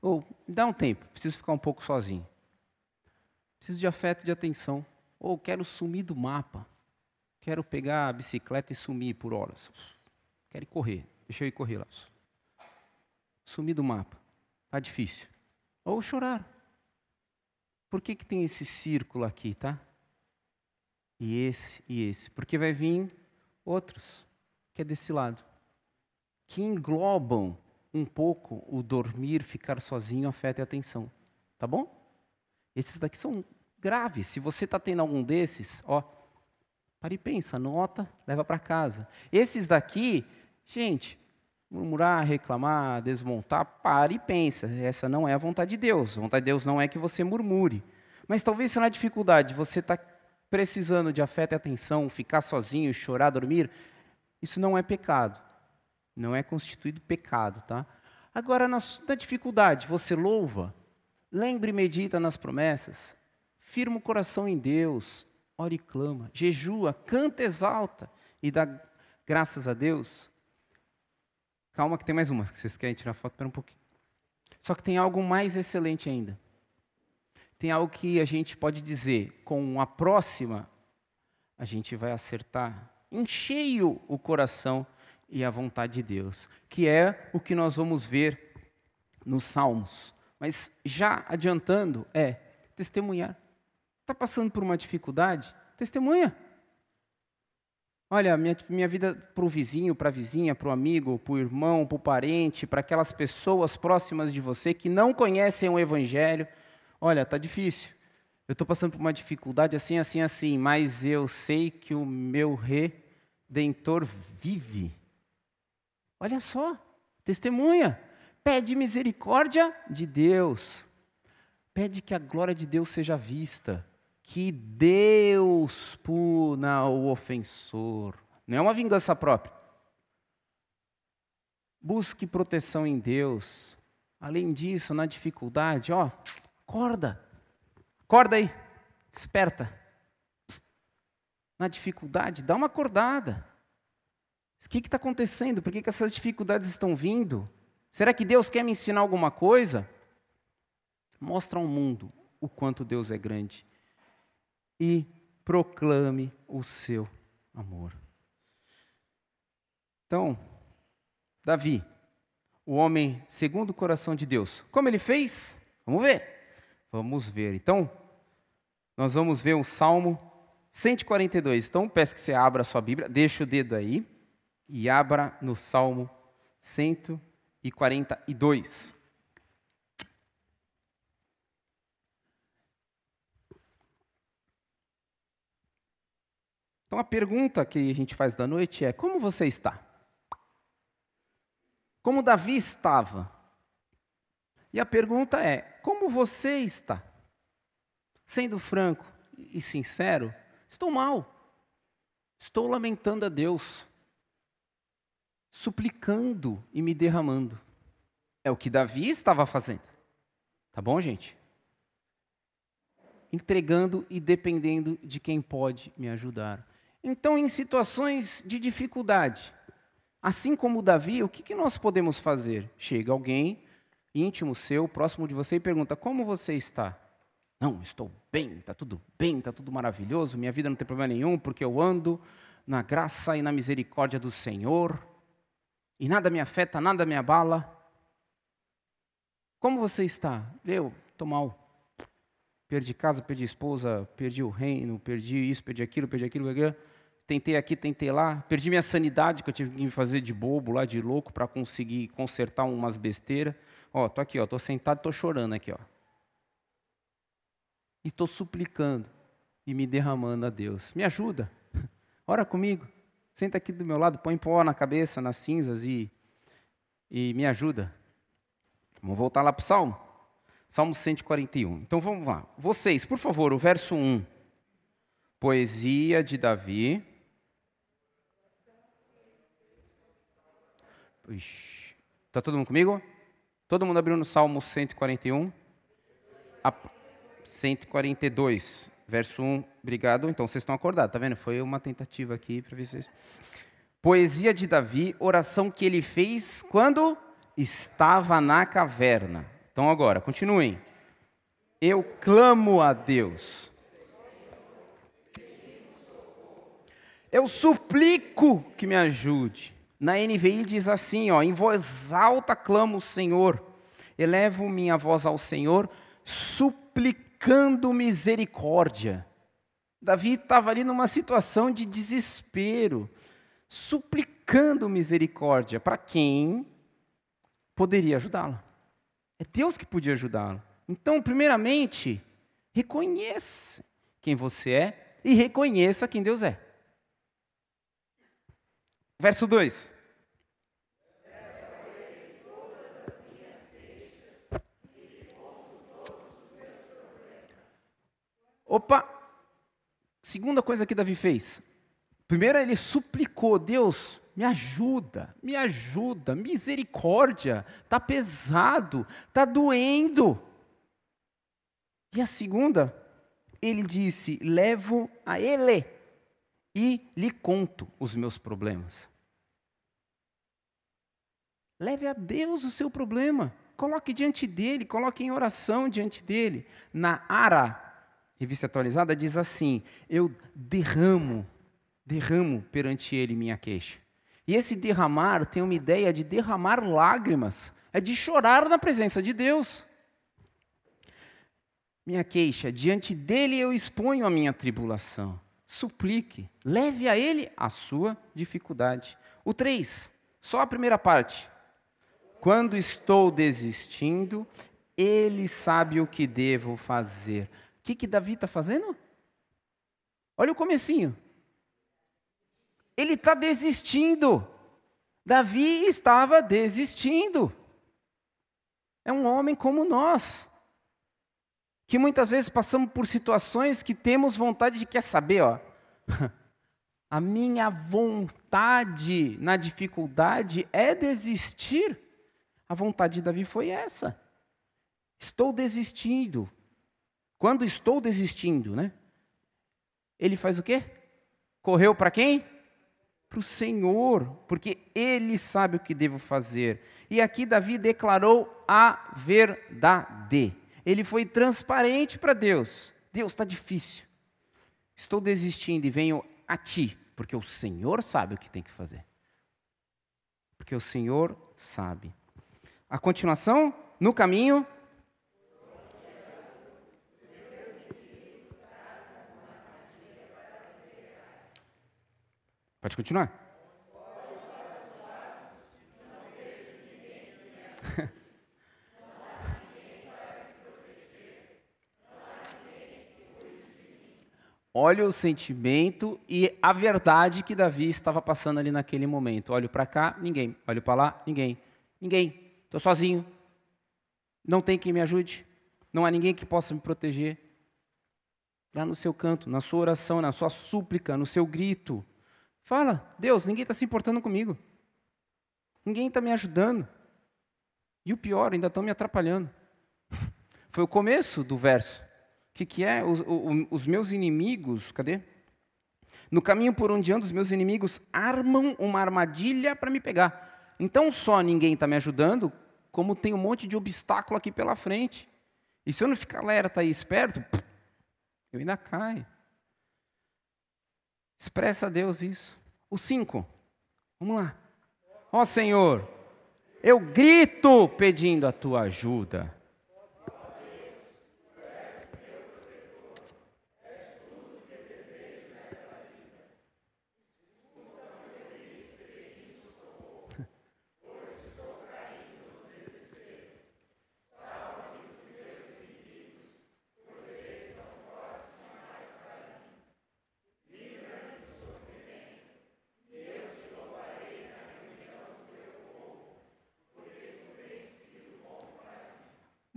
Ou dá um tempo, preciso ficar um pouco sozinho. Preciso de afeto, de atenção. Ou quero sumir do mapa. Quero pegar a bicicleta e sumir por horas. Quero ir correr. Deixa eu ir correr lá. Sumir do mapa. Tá difícil. Ou chorar. Por que, que tem esse círculo aqui, tá? E esse e esse. Porque vai vir outros, que é desse lado, que englobam um pouco o dormir, ficar sozinho, afeta a atenção. Tá bom? Esses daqui são graves. Se você está tendo algum desses, ó, pare e pensa, anota, leva para casa. Esses daqui, gente, murmurar, reclamar, desmontar, pare e pensa. Essa não é a vontade de Deus. A vontade de Deus não é que você murmure. Mas talvez se na dificuldade você está precisando de afeto e atenção, ficar sozinho, chorar, dormir, isso não é pecado. Não é constituído pecado, tá? Agora, na, na dificuldade, você louva, lembre e medita nas promessas, firma o coração em Deus, ora e clama, jejua, canta, exalta e dá graças a Deus. Calma que tem mais uma, vocês querem tirar foto? Espera um pouquinho. Só que tem algo mais excelente ainda. Tem algo que a gente pode dizer, com a próxima, a gente vai acertar em cheio o coração e a vontade de Deus, que é o que nós vamos ver nos Salmos. Mas já adiantando, é testemunhar. Está passando por uma dificuldade? Testemunha. Olha, minha, minha vida para o vizinho, para a vizinha, para o amigo, para o irmão, para o parente, para aquelas pessoas próximas de você que não conhecem o Evangelho. Olha, está difícil. Eu estou passando por uma dificuldade assim, assim, assim, mas eu sei que o meu redentor vive. Olha só, testemunha. Pede misericórdia de Deus. Pede que a glória de Deus seja vista que Deus puna o ofensor. Não é uma vingança própria. Busque proteção em Deus. Além disso, na dificuldade, ó, acorda. Acorda aí. Desperta. Na dificuldade, dá uma acordada. O que está acontecendo? Por que, que essas dificuldades estão vindo? Será que Deus quer me ensinar alguma coisa? Mostra ao mundo o quanto Deus é grande e proclame o seu amor. Então, Davi, o homem segundo o coração de Deus, como ele fez? Vamos ver. Vamos ver. Então, nós vamos ver o Salmo 142. Então, peço que você abra a sua Bíblia, deixa o dedo aí e abra no Salmo 142. Então a pergunta que a gente faz da noite é: como você está? Como Davi estava? E a pergunta é: como você está? Sendo franco e sincero, estou mal. Estou lamentando a Deus, suplicando e me derramando. É o que Davi estava fazendo. Tá bom, gente? Entregando e dependendo de quem pode me ajudar. Então, em situações de dificuldade, assim como Davi, o que, que nós podemos fazer? Chega alguém íntimo seu, próximo de você, e pergunta: Como você está? Não, estou bem, está tudo bem, está tudo maravilhoso, minha vida não tem problema nenhum, porque eu ando na graça e na misericórdia do Senhor, e nada me afeta, nada me abala. Como você está? Eu estou mal. Perdi casa, perdi esposa, perdi o reino, perdi isso, perdi aquilo, perdi aquilo, aquilo. Tentei aqui, tentei lá. Perdi minha sanidade, que eu tive que me fazer de bobo lá, de louco, para conseguir consertar umas besteiras. Ó, tô aqui, ó, tô sentado, tô chorando aqui, ó. Estou suplicando e me derramando a Deus. Me ajuda. [LAUGHS] Ora comigo. Senta aqui do meu lado, põe pó na cabeça, nas cinzas e, e me ajuda. Vamos voltar lá para o Salmo. Salmo 141. Então vamos lá. Vocês, por favor, o verso 1. Poesia de Davi. Está todo mundo comigo? Todo mundo abriu no Salmo 141? A 142, verso 1. Obrigado. Então vocês estão acordados, tá vendo? Foi uma tentativa aqui para vocês. Poesia de Davi, oração que ele fez quando estava na caverna. Então agora, continuem. Eu clamo a Deus. Eu suplico que me ajude. Na NVI diz assim, ó, em voz alta clamo o Senhor. Elevo minha voz ao Senhor, suplicando misericórdia. Davi estava ali numa situação de desespero, suplicando misericórdia para quem poderia ajudá-lo. É Deus que podia ajudá-lo. Então, primeiramente, reconheça quem você é e reconheça quem Deus é. Verso 2. Opa! Segunda coisa que Davi fez. Primeiro, ele suplicou: Deus, me ajuda, me ajuda, misericórdia, está pesado, está doendo. E a segunda, ele disse: levo a ele e lhe conto os meus problemas. Leve a Deus o seu problema, coloque diante dele, coloque em oração diante dele. Na Ara, revista atualizada, diz assim: Eu derramo, derramo perante ele minha queixa. E esse derramar tem uma ideia de derramar lágrimas, é de chorar na presença de Deus. Minha queixa, diante dele eu exponho a minha tribulação. Suplique, leve a ele a sua dificuldade. O 3, só a primeira parte. Quando estou desistindo, ele sabe o que devo fazer. Que, que Davi está fazendo? Olha o comecinho. Ele está desistindo. Davi estava desistindo. É um homem como nós. Que muitas vezes passamos por situações que temos vontade de quer saber, ó. [LAUGHS] A minha vontade na dificuldade é desistir. A vontade de Davi foi essa. Estou desistindo. Quando estou desistindo, né? Ele faz o quê? Correu para quem? Para o Senhor, porque Ele sabe o que devo fazer. E aqui Davi declarou a verdade. Ele foi transparente para Deus. Deus está difícil. Estou desistindo e venho a Ti, porque o Senhor sabe o que tem que fazer. Porque o Senhor sabe. A continuação, no caminho, Pode continuar. [LAUGHS] Olha o sentimento e a verdade que Davi estava passando ali naquele momento. Olho para cá, ninguém. Olho para lá, ninguém. Ninguém. Estou sozinho. Não tem quem me ajude. Não há ninguém que possa me proteger. Lá no seu canto, na sua oração, na sua súplica, no seu grito. Fala, Deus, ninguém está se importando comigo. Ninguém está me ajudando. E o pior, ainda estão me atrapalhando. [LAUGHS] Foi o começo do verso. O que, que é? Os, os, meus inimigos, cadê? No caminho por onde ando, os meus inimigos armam uma armadilha para me pegar. Então, só ninguém está me ajudando, como tem um monte de obstáculo aqui pela frente. E se eu não ficar alerta e esperto, eu ainda caio. Expressa a Deus isso. O 5. Vamos lá. Ó oh, Senhor, eu grito pedindo a tua ajuda.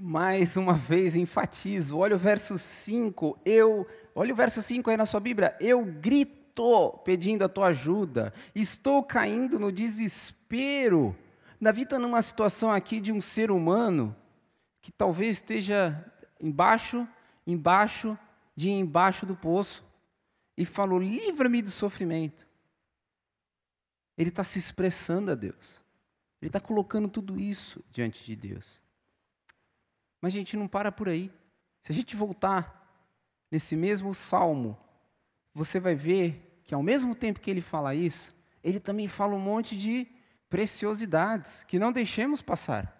Mais uma vez enfatizo, olha o verso 5, eu, olha o verso 5 aí na sua Bíblia, eu grito pedindo a tua ajuda, estou caindo no desespero. Davi está numa situação aqui de um ser humano que talvez esteja embaixo, embaixo, de embaixo do poço, e falou: livra-me do sofrimento. Ele está se expressando a Deus, ele está colocando tudo isso diante de Deus. Mas a gente não para por aí. Se a gente voltar nesse mesmo salmo, você vai ver que ao mesmo tempo que ele fala isso, ele também fala um monte de preciosidades que não deixemos passar.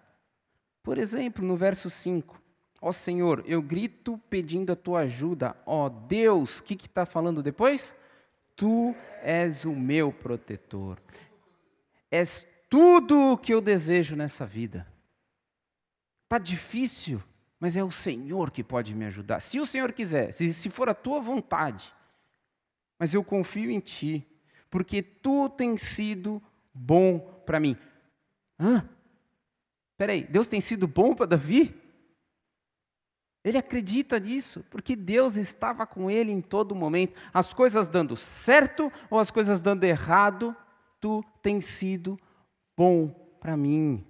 Por exemplo, no verso 5, ó Senhor, eu grito pedindo a tua ajuda, ó Deus, o que está falando depois? Tu és o meu protetor, és tudo o que eu desejo nessa vida. Está difícil, mas é o Senhor que pode me ajudar. Se o Senhor quiser, se, se for a tua vontade, mas eu confio em Ti, porque Tu tens sido bom para mim. Hã? Peraí, Deus tem sido bom para Davi? Ele acredita nisso, porque Deus estava com ele em todo momento. As coisas dando certo ou as coisas dando errado, tu tens sido bom para mim.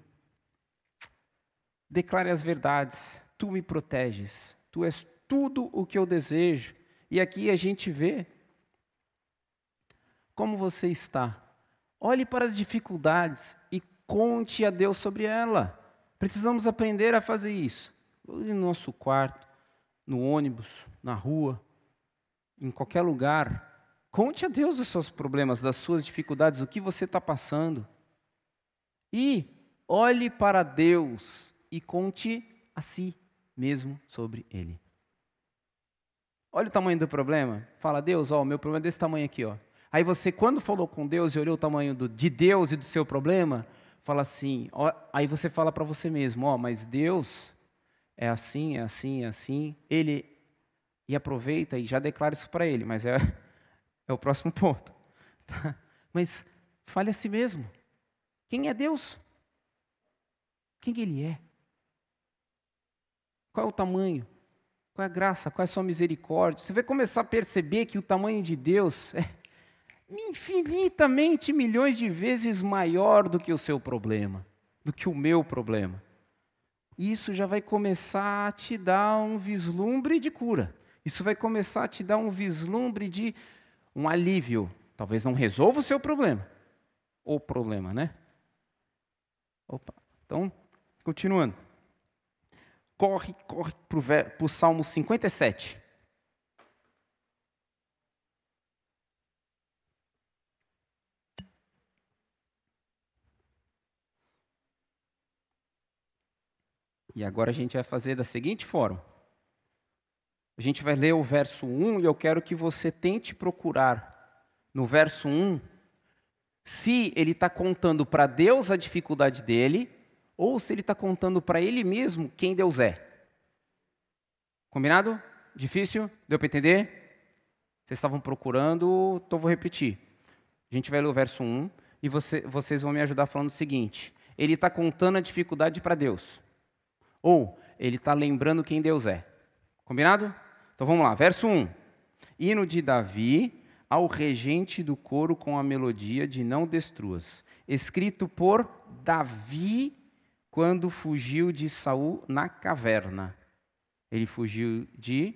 Declare as verdades. Tu me proteges. Tu és tudo o que eu desejo. E aqui a gente vê como você está. Olhe para as dificuldades e conte a Deus sobre ela. Precisamos aprender a fazer isso. No nosso quarto, no ônibus, na rua, em qualquer lugar. Conte a Deus os seus problemas, das suas dificuldades, o que você está passando. E olhe para Deus e conte a si mesmo sobre ele. Olha o tamanho do problema. Fala, Deus, ó, o meu problema é desse tamanho aqui, ó. Aí você, quando falou com Deus e olhou o tamanho do, de Deus e do seu problema, fala assim, ó, aí você fala para você mesmo, ó, mas Deus é assim, é assim, é assim. Ele e aproveita e já declara isso para ele, mas é, [LAUGHS] é o próximo ponto. [LAUGHS] Tá? Mas fale a si mesmo. Quem é Deus? Quem ele é? Qual é o tamanho? Qual é a graça? Qual é a sua misericórdia? Você vai começar a perceber que o tamanho de Deus [LAUGHS] é infinitamente milhões de vezes maior do que o seu problema, do que o meu problema. Isso já vai começar a te dar um vislumbre de cura. Isso vai começar a te dar um vislumbre de um alívio. Talvez não resolva o seu problema. O problema, né? Opa. Então, continuando corre, corre para o Salmo 57. E agora a gente vai fazer da seguinte forma. A gente vai ler o verso 1 e eu quero que você tente procurar no verso 1 se ele está contando para Deus a dificuldade dele ou se ele está contando para ele mesmo quem Deus é. Combinado? Difícil? Deu para entender? Vocês estavam procurando, então vou repetir. A gente vai ler o verso 1 e você, vocês vão me ajudar falando o seguinte: ele está contando a dificuldade para Deus, ou ele está lembrando quem Deus é. Combinado? Então vamos lá, verso 1. Hino de Davi ao regente do coro com a melodia de Não Destruas, escrito por Davi quando fugiu de Saul na caverna. Ele fugiu de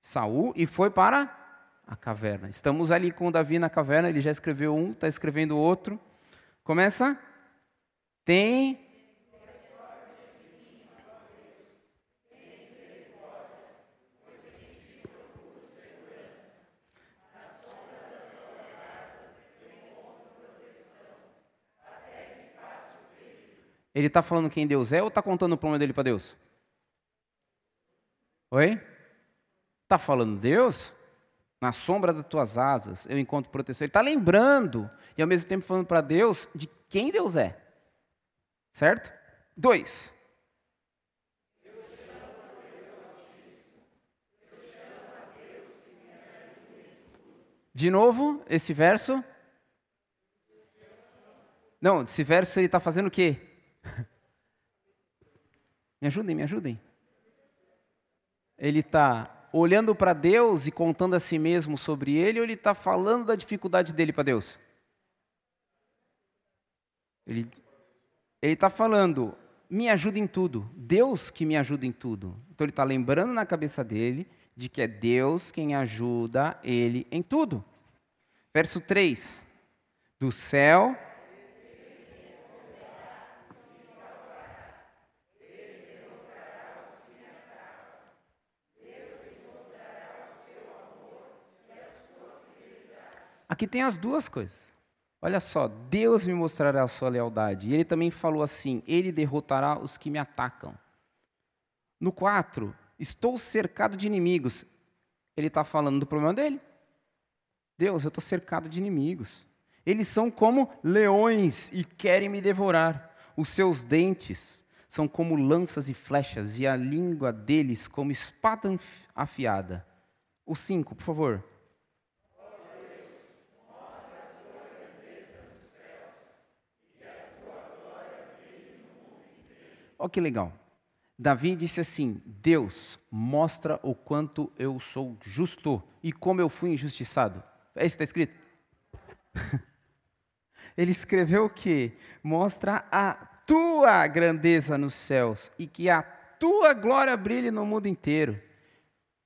Saul e foi para a caverna. Estamos ali com Davi na caverna, ele já escreveu um, está escrevendo outro. Começa. Tem Ele está falando quem Deus é ou está contando o problema dele para Deus? Oi? Está falando Deus? Na sombra das tuas asas eu encontro proteção. Ele está lembrando e ao mesmo tempo falando para Deus de quem Deus é. Certo? Dois. De novo, esse verso. Não, esse verso ele está fazendo o quê? Me ajudem, me ajudem. Ele está olhando para Deus e contando a si mesmo sobre ele, ou ele está falando da dificuldade dele para Deus? Ele está falando, me ajuda em tudo, Deus que me ajuda em tudo. Então ele está lembrando na cabeça dele de que é Deus quem ajuda ele em tudo. Verso 3: Do céu Aqui tem as duas coisas. Olha só, Deus me mostrará a sua lealdade. E ele também falou assim: Ele derrotará os que me atacam. No 4, estou cercado de inimigos. Ele está falando do problema dele. Deus, eu estou cercado de inimigos. Eles são como leões e querem me devorar. Os seus dentes são como lanças e flechas, e a língua deles como espada afiada. O 5, por favor. Olha que legal. Davi disse assim: Deus mostra o quanto eu sou justo e como eu fui injustiçado. É isso que está escrito? [LAUGHS] Ele escreveu que mostra a tua grandeza nos céus e que a tua glória brilhe no mundo inteiro.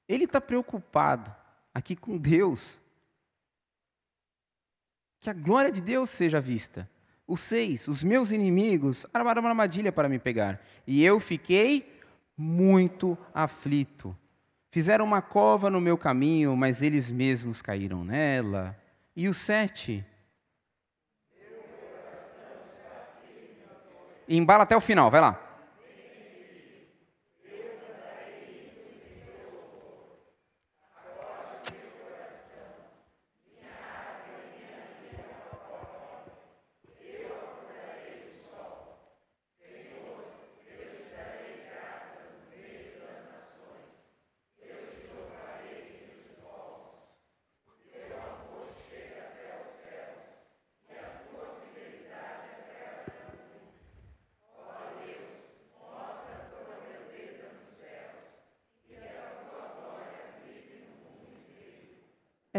Ele está preocupado aqui com Deus. Que a glória de Deus seja vista. O seis, os meus inimigos armaram uma armadilha para me pegar, e eu fiquei muito aflito. Fizeram uma cova no meu caminho, mas eles mesmos caíram nela. E o sete. Embala até o final, vai lá.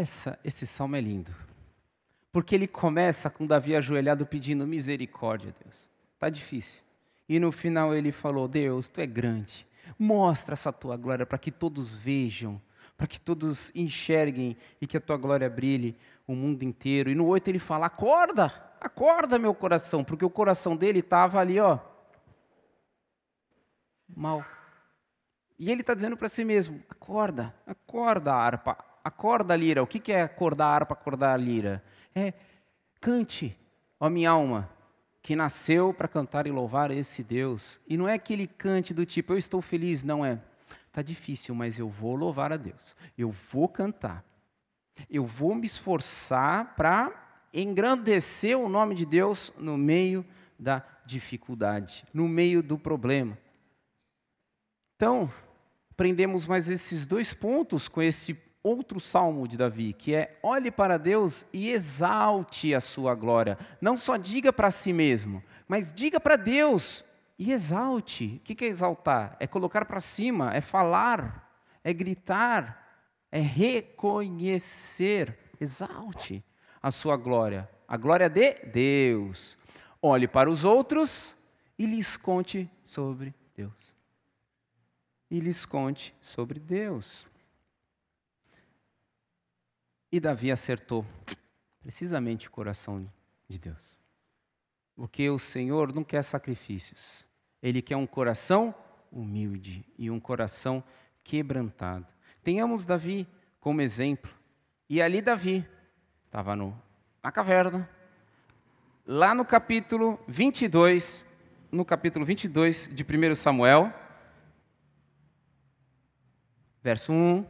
Essa, esse salmo é lindo. Porque ele começa com Davi ajoelhado pedindo misericórdia, Deus. Está difícil. E no final ele falou: Deus, tu é grande. Mostra essa tua glória para que todos vejam, para que todos enxerguem e que a tua glória brilhe o mundo inteiro. E no 8 ele fala: Acorda, acorda, meu coração, porque o coração dele estava ali, ó, mal. E ele está dizendo para si mesmo: Acorda, acorda, harpa, acorda lira. O que é acordar a harpa, acordar a lira? É cante, ó minha alma, que nasceu para cantar e louvar esse Deus. E não é aquele cante do tipo, eu estou feliz, não é. Está difícil, mas eu vou louvar a Deus. Eu vou cantar. Eu vou me esforçar para engrandecer o nome de Deus no meio da dificuldade, no meio do problema. Então, aprendemos mais esses dois pontos com esse outro salmo de Davi, que é: olhe para Deus e exalte a sua glória. Não só diga para si mesmo, mas diga para Deus e exalte. O que é exaltar? É colocar para cima, é falar, é gritar, é reconhecer. Exalte a sua glória, a glória de Deus. Olhe para os outros e lhes conte sobre Deus. E lhes conte sobre Deus. E Davi acertou precisamente o coração de Deus. Porque o Senhor não quer sacrifícios. Ele quer um coração humilde e um coração quebrantado. Tenhamos Davi como exemplo. E ali Davi estava na caverna, lá no capítulo 22, no capítulo 22 de 1 Samuel, verso 1,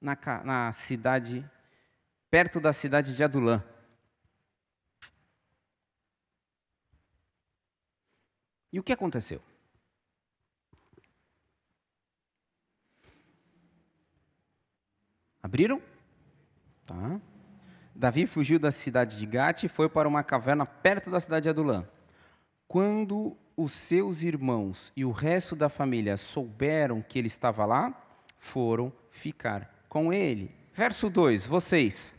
na, na cidade, perto da cidade de Adulã. E o que aconteceu? Abriram? Tá. Davi fugiu da cidade de Gate e foi para uma caverna perto da cidade de Adulã. Quando os seus irmãos e o resto da família souberam que ele estava lá, foram ficar com ele. Verso 2, vocês.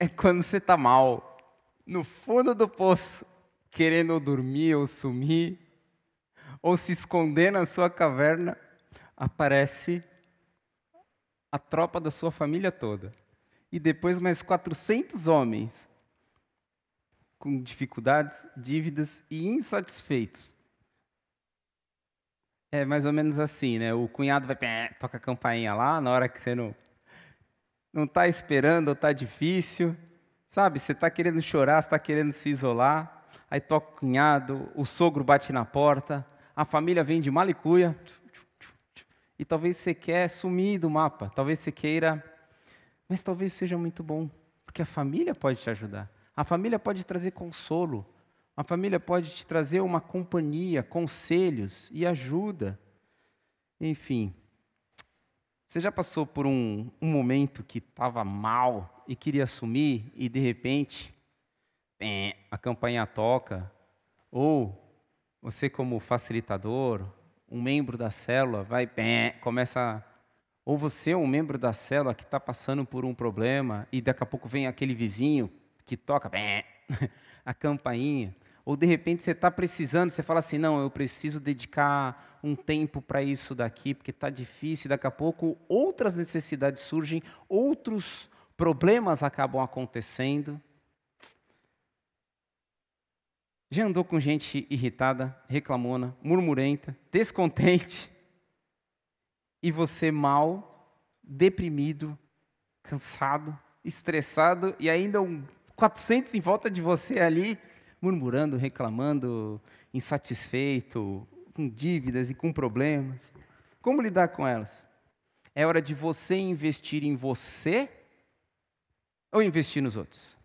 É quando você está mal, no fundo do poço, querendo dormir ou sumir, ou se esconder na sua caverna, aparece a tropa da sua família toda. E depois mais 400 homens com dificuldades, dívidas e insatisfeitos. É mais ou menos assim, né? O cunhado vai toca a campainha lá na hora que você não não está esperando, está difícil, sabe? Você está querendo chorar, está querendo se isolar, aí toca o cunhado, o sogro bate na porta, a família vem de malicuia, e talvez você quer sumir do mapa, talvez você queira, mas talvez seja muito bom, porque a família pode te ajudar. A família pode trazer consolo, a família pode te trazer uma companhia, conselhos e ajuda. Enfim, você já passou por um, um momento que estava mal e queria sumir e de repente a campanha toca, ou você como facilitador, um membro da célula vai, começa. Ou você é um membro da célula que está passando por um problema e daqui a pouco vem aquele vizinho que toca [LAUGHS] a campainha. Ou de repente você está precisando, você fala assim: não, eu preciso dedicar um tempo para isso daqui, porque está difícil, daqui a pouco outras necessidades surgem, outros problemas acabam acontecendo. Já andou com gente irritada, reclamona, murmurenta, descontente, e você mal, deprimido, cansado, estressado, e ainda um 400 em volta de você ali, murmurando, reclamando, insatisfeito, com dívidas e com problemas. Como lidar com elas? É hora de você investir em você ou investir nos outros?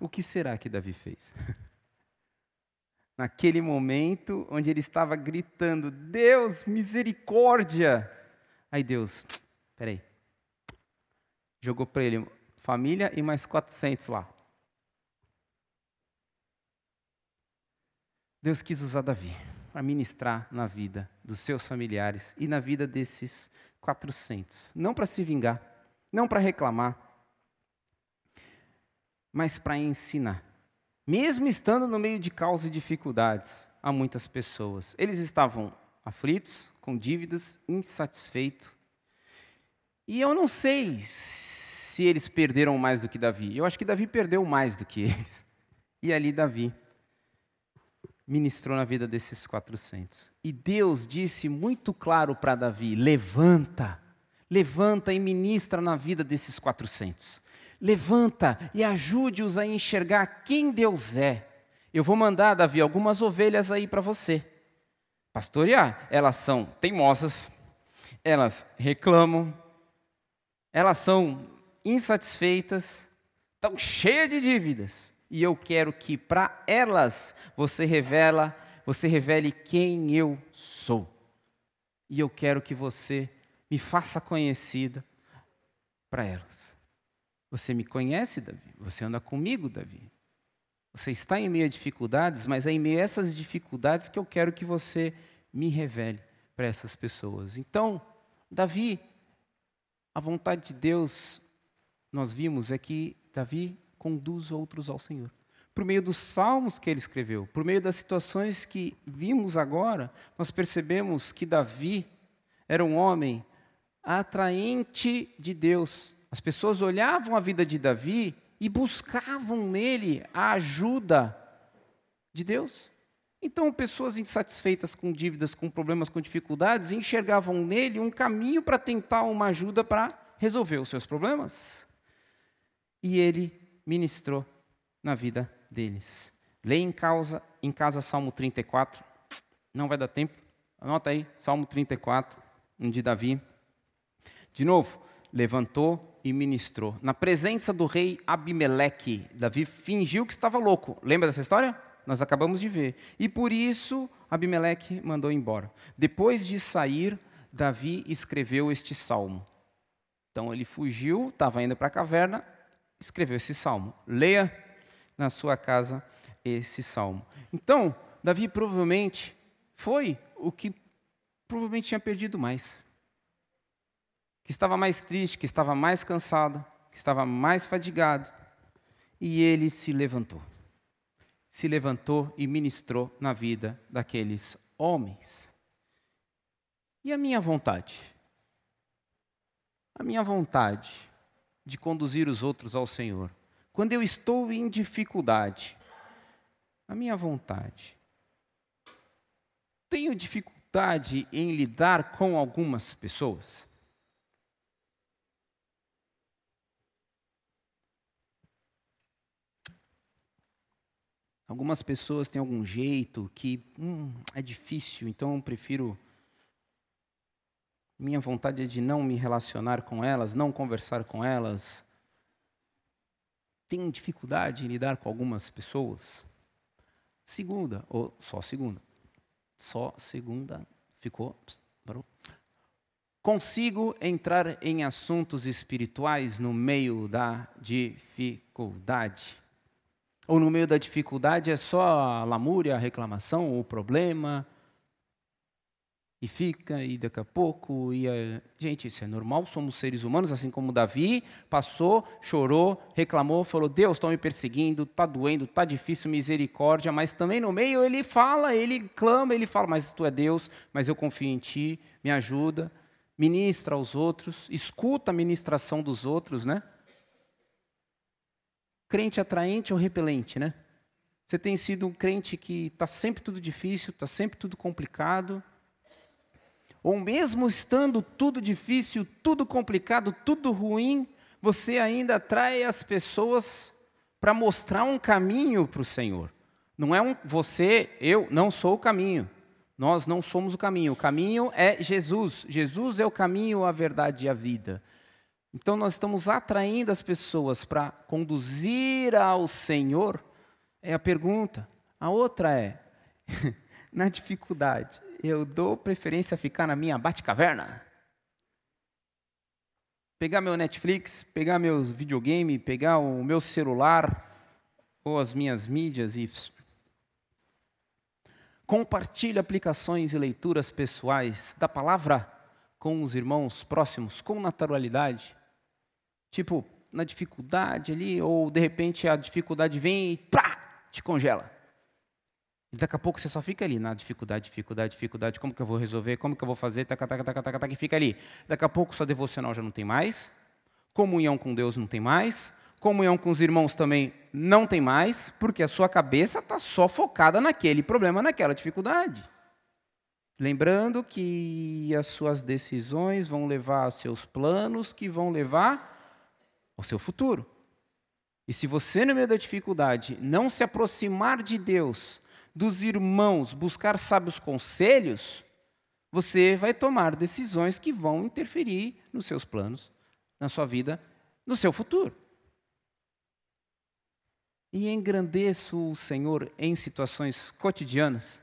O que será que Davi fez? [LAUGHS] Naquele momento onde ele estava gritando: Deus, misericórdia! Aí Deus, peraí, jogou para ele família e mais 400 lá. Deus quis usar Davi para ministrar na vida dos seus familiares e na vida desses 400. Não para se vingar, não para reclamar, mas para ensinar. Mesmo estando no meio de caos e dificuldades a muitas pessoas. Eles estavam aflitos, com dívidas, insatisfeitos. E eu não sei se eles perderam mais do que Davi. Eu acho que Davi perdeu mais do que eles. E ali Davi ministrou na vida desses 400. E Deus disse muito claro para Davi: levanta, levanta e ministra na vida desses 400. Levanta e ajude-os a enxergar quem Deus é. Eu vou mandar, Davi, algumas ovelhas aí para você. Pastorear, elas são teimosas, elas reclamam, elas são insatisfeitas, estão cheias de dívidas. E eu quero que para elas você revela, você revele quem eu sou. E eu quero que você me faça conhecida para elas. Você me conhece, Davi? Você anda comigo, Davi? Você está em meio a dificuldades, mas é em meio a essas dificuldades que eu quero que você me revele para essas pessoas. Então, Davi, a vontade de Deus nós vimos é que Davi conduz outros ao Senhor. Por meio dos salmos que ele escreveu, por meio das situações que vimos agora, nós percebemos que Davi era um homem atraente de Deus. As pessoas olhavam a vida de Davi e buscavam nele a ajuda de Deus. Então, pessoas insatisfeitas com dívidas, com problemas, com dificuldades, enxergavam nele um caminho para tentar uma ajuda para resolver os seus problemas e ele ministrou na vida deles. Leia em casa, em casa Salmo 34, não vai dar tempo, anota aí, Salmo 34, de Davi. De novo, levantou e ministrou. Na presença do rei Abimeleque, Davi fingiu que estava louco. Lembra dessa história? Nós acabamos de ver. E por isso Abimeleque mandou embora. Depois de sair, Davi escreveu este salmo. Então ele fugiu, estava indo para a caverna, escreveu esse salmo. Leia na sua casa esse salmo. Então, Davi provavelmente foi o que provavelmente tinha perdido mais. Que estava mais triste, que estava mais cansado, que estava mais fadigado. E ele se levantou. Se levantou e ministrou na vida daqueles homens. E a minha vontade? A minha vontade de conduzir os outros ao Senhor. Quando eu estou em dificuldade, a minha vontade. Tenho dificuldade em lidar com algumas pessoas. Algumas pessoas têm algum jeito que hum, é difícil, então eu prefiro minha vontade é de não me relacionar com elas, não conversar com elas. Tenho dificuldade em lidar com algumas pessoas. Segunda, ou só segunda. Só segunda ficou. Parou. Consigo entrar em assuntos espirituais no meio da dificuldade. Ou no meio da dificuldade é só a lamúria, a reclamação, o problema, e fica, e daqui a pouco, e a... gente, isso é normal, somos seres humanos, assim como Davi passou, chorou, reclamou, falou: Deus, estão me perseguindo, está doendo, está difícil, misericórdia, mas também no meio ele fala, ele clama, ele fala: Mas tu é Deus, mas eu confio em ti, me ajuda, ministra aos outros, escuta a ministração dos outros, né? Crente atraente ou repelente, né? Você tem sido um crente que está sempre tudo difícil, está sempre tudo complicado, ou mesmo estando tudo difícil, tudo complicado, tudo ruim, você ainda atrai as pessoas para mostrar um caminho para o Senhor. Não é um você, eu não sou o caminho. Nós não somos o caminho. O caminho é Jesus. Jesus é o caminho, a verdade e a vida. Então nós estamos atraindo as pessoas para conduzir ao Senhor. É a pergunta. A outra é [LAUGHS] na dificuldade eu dou preferência a ficar na minha bate-caverna. Pegar meu Netflix, pegar meus videogame, pegar o meu celular ou as minhas mídias e compartilhe aplicações e leituras pessoais da palavra com os irmãos próximos com naturalidade. Tipo, na dificuldade ali, ou de repente a dificuldade vem e pá, te congela. E daqui a pouco você só fica ali na dificuldade, dificuldade, dificuldade. Como que eu vou resolver? Como que eu vou fazer? Taca, taca, taca, taca, taca, e fica ali. Daqui a pouco sua devocional já não tem mais. Comunhão com Deus não tem mais. Comunhão com os irmãos também não tem mais, porque a sua cabeça está só focada naquele problema, naquela dificuldade. Lembrando que as suas decisões vão levar aos seus planos, que vão levar ao seu futuro. E se você, no meio da dificuldade, não se aproximar de Deus, dos irmãos, buscar sábios conselhos, você vai tomar decisões que vão interferir nos seus planos, na sua vida, no seu futuro. E engrandeço o Senhor em situações cotidianas.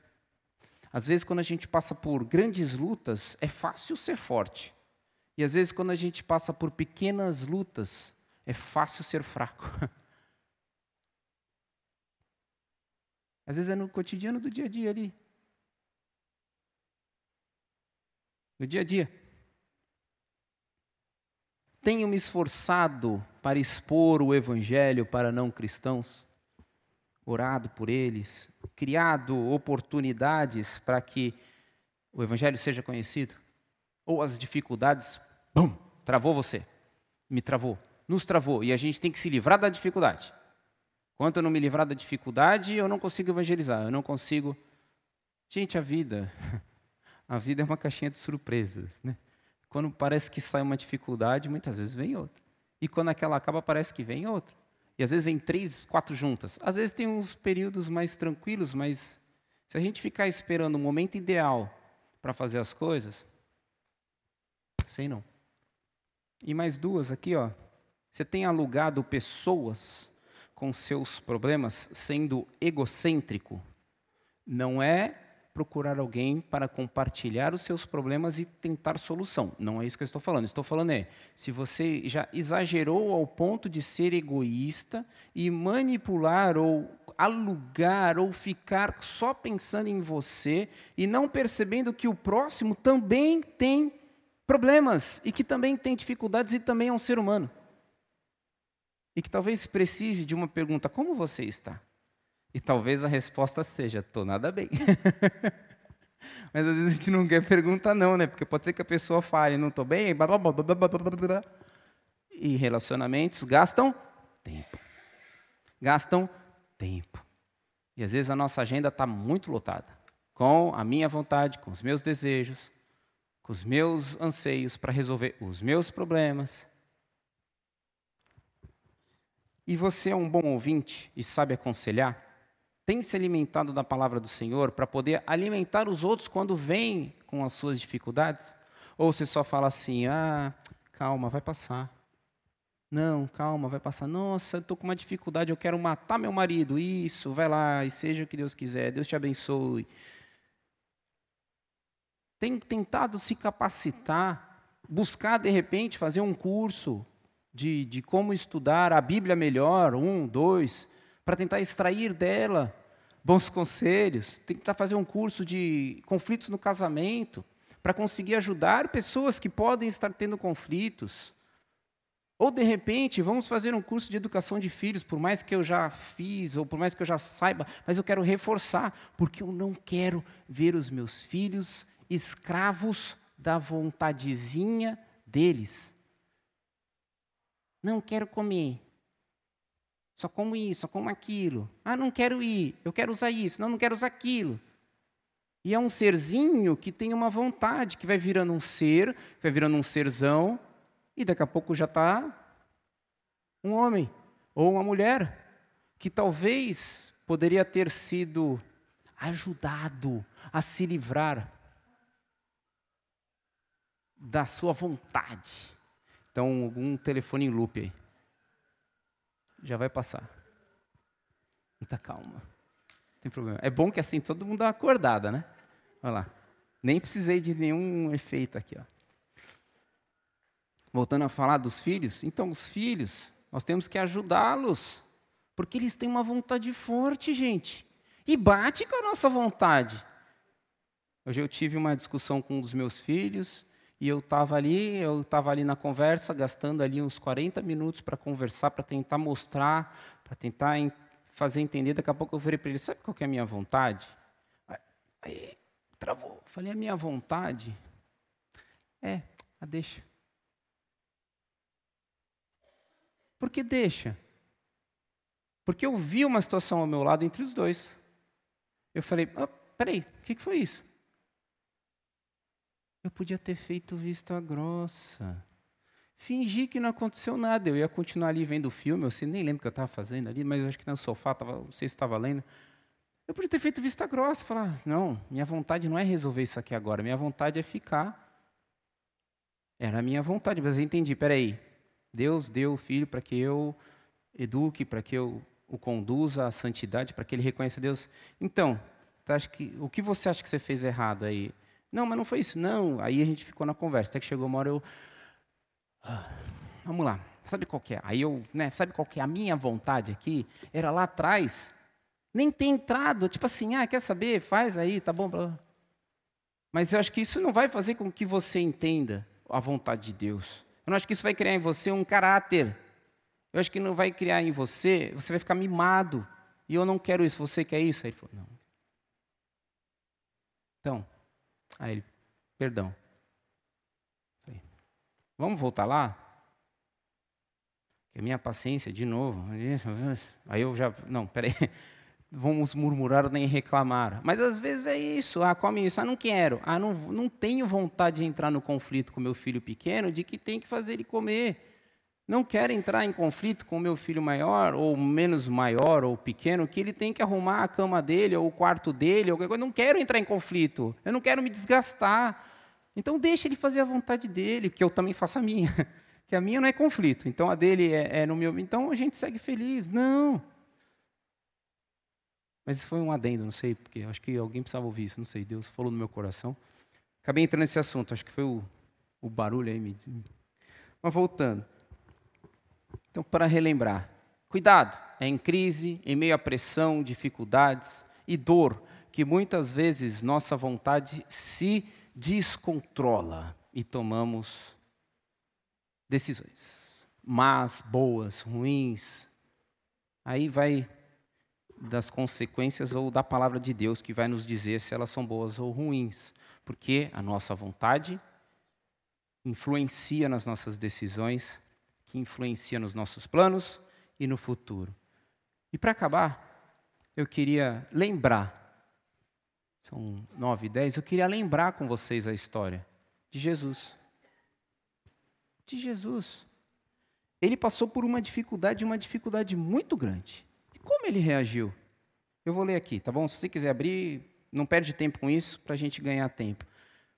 Às vezes, quando a gente passa por grandes lutas, é fácil ser forte. E às vezes, quando a gente passa por pequenas lutas, é fácil ser fraco. [LAUGHS] Às vezes é no cotidiano do dia a dia ali. No dia a dia. Tenho me esforçado para expor o Evangelho para não cristãos, orado por eles, criado oportunidades para que o Evangelho seja conhecido, ou as dificuldades, bum, travou você, me travou, nos travou, e a gente tem que se livrar da dificuldade. Quanto eu não me livrar da dificuldade, eu não consigo evangelizar, eu não consigo. Gente, a vida, [LAUGHS] a vida é uma caixinha de surpresas, né? Quando parece que sai uma dificuldade, muitas vezes vem outra. E quando aquela acaba, parece que vem outra. E às vezes vem três, quatro juntas. Às vezes tem uns períodos mais tranquilos, mas se a gente ficar esperando o momento ideal para fazer as coisas, sei não. E mais duas aqui, ó. Você tem alugado pessoas com seus problemas sendo egocêntrico não é procurar alguém para compartilhar os seus problemas e tentar solução. Não é isso que eu estou falando. Estou falando é, se você já exagerou ao ponto de ser egoísta e manipular ou alugar ou ficar só pensando em você e não percebendo que o próximo também tem problemas e que também tem dificuldades e também é um ser humano e que talvez precise de uma pergunta: como você está? E talvez a resposta seja: estou nada bem. [LAUGHS] Mas às vezes a gente não quer perguntar, não, né? Porque pode ser que a pessoa fale: não estou bem, blá, blá, blá, e relacionamentos gastam tempo. Gastam tempo. E às vezes a nossa agenda está muito lotada com a minha vontade, com os meus desejos, com os meus anseios para resolver os meus problemas e você é um bom ouvinte e sabe aconselhar? Tem se alimentado da palavra do Senhor para poder alimentar os outros quando vêm com as suas dificuldades? Ou você só fala assim: ah, calma, vai passar. Não, calma, vai passar. Nossa, estou com uma dificuldade, eu quero matar meu marido. Isso, vai lá e seja o que Deus quiser. Deus te abençoe. Tem tentado se capacitar, buscar de repente fazer um curso, de, de como estudar a Bíblia melhor, um, dois, para tentar extrair dela bons conselhos, tentar fazer um curso de conflitos no casamento, para conseguir ajudar pessoas que podem estar tendo conflitos. Ou, de repente, vamos fazer um curso de educação de filhos, por mais que eu já fiz, ou por mais que eu já saiba, mas eu quero reforçar, porque eu não quero ver os meus filhos escravos da vontadezinha deles. Não quero comer. Só como isso, só como aquilo. Ah, não quero ir, eu quero usar isso, não, não quero usar aquilo. E é um serzinho que tem uma vontade, que vai virando um ser, vai virando um serzão, e daqui a pouco já está um homem ou uma mulher que talvez poderia ter sido ajudado a se livrar da sua vontade. Então, um telefone em loop aí. Já vai passar. Muita calma. Não tem problema. É bom que assim todo mundo dá uma acordada, né? Olha lá. Nem precisei de nenhum efeito aqui, ó. Voltando a falar dos filhos, então os filhos, nós temos que ajudá-los, porque eles têm uma vontade forte, gente, e bate com a nossa vontade. Hoje eu tive uma discussão com um dos meus filhos, e eu estava ali, eu estava ali na conversa, gastando ali uns 40 minutos para conversar, para tentar mostrar, para tentar fazer entender. Daqui a pouco eu virei para ele, sabe qual é a minha vontade? Aí, travou. Falei, a minha vontade é, a deixa. Por que deixa? Porque eu vi uma situação ao meu lado entre os dois. Eu falei, oh, peraí, o que, que foi isso? Eu podia ter feito vista grossa. Fingi que não aconteceu nada. Eu ia continuar ali vendo o filme, eu sei, nem lembro o que eu estava fazendo ali, mas eu acho que no sofá, tava, não sei se estava lendo. Eu podia ter feito vista grossa, falar, não, minha vontade não é resolver isso aqui agora, minha vontade é ficar. Era a minha vontade, mas eu entendi, peraí, Deus deu o Filho para que eu eduque, para que eu o conduza à santidade, para que ele reconheça Deus. Então, tá, que, o que você acha que você fez errado aí? Não, mas não foi isso. Não, aí a gente ficou na conversa, até que chegou uma hora eu... Ah, vamos lá, sabe qual que é? Aí eu, né, sabe qual que é a minha vontade aqui? Era lá atrás, nem ter entrado, tipo assim, ah, quer saber? Faz aí, tá bom. Mas eu acho que isso não vai fazer com que você entenda a vontade de Deus. Eu não acho que isso vai criar em você um caráter. Eu acho que não vai criar em você, você vai ficar mimado. E eu não quero isso, você quer isso? Aí ele falou, não. Então, aí ele, perdão. Falei, vamos voltar lá? Que a minha paciência, de novo. Aí eu já, não, peraí [LAUGHS] vamos murmurar nem reclamar. Mas às vezes é isso, ah, come isso, ah, não quero, ah, não, não tenho vontade de entrar no conflito com meu filho pequeno de que tem que fazer ele comer. Não quero entrar em conflito com meu filho maior, ou menos maior, ou pequeno, que ele tem que arrumar a cama dele, ou o quarto dele, ou Eu não quero entrar em conflito, eu não quero me desgastar. Então deixa ele fazer a vontade dele, que eu também faço a minha. [LAUGHS] Que a minha não é conflito, então a dele é, é no meu. Então a gente segue feliz. Não. Mas isso foi um adendo, não sei, porque acho que alguém precisava ouvir isso, não sei. Deus falou no meu coração. Acabei entrando nesse assunto, acho que foi o, o barulho aí. Me... Mas voltando. Então, para relembrar, cuidado, é em crise, em meio à pressão, dificuldades e dor, que muitas vezes nossa vontade se descontrola e tomamos decisões más, boas, ruins. Aí vai das consequências ou da palavra de Deus que vai nos dizer se elas são boas ou ruins, porque a nossa vontade influencia nas nossas decisões, que influencia nos nossos planos e no futuro. E para acabar, eu queria lembrar, são nove e dez, eu queria lembrar com vocês a história de Jesus. De Jesus. Ele passou por uma dificuldade, uma dificuldade muito grande. Como ele reagiu? Eu vou ler aqui, tá bom? Se você quiser abrir, não perde tempo com isso para a gente ganhar tempo.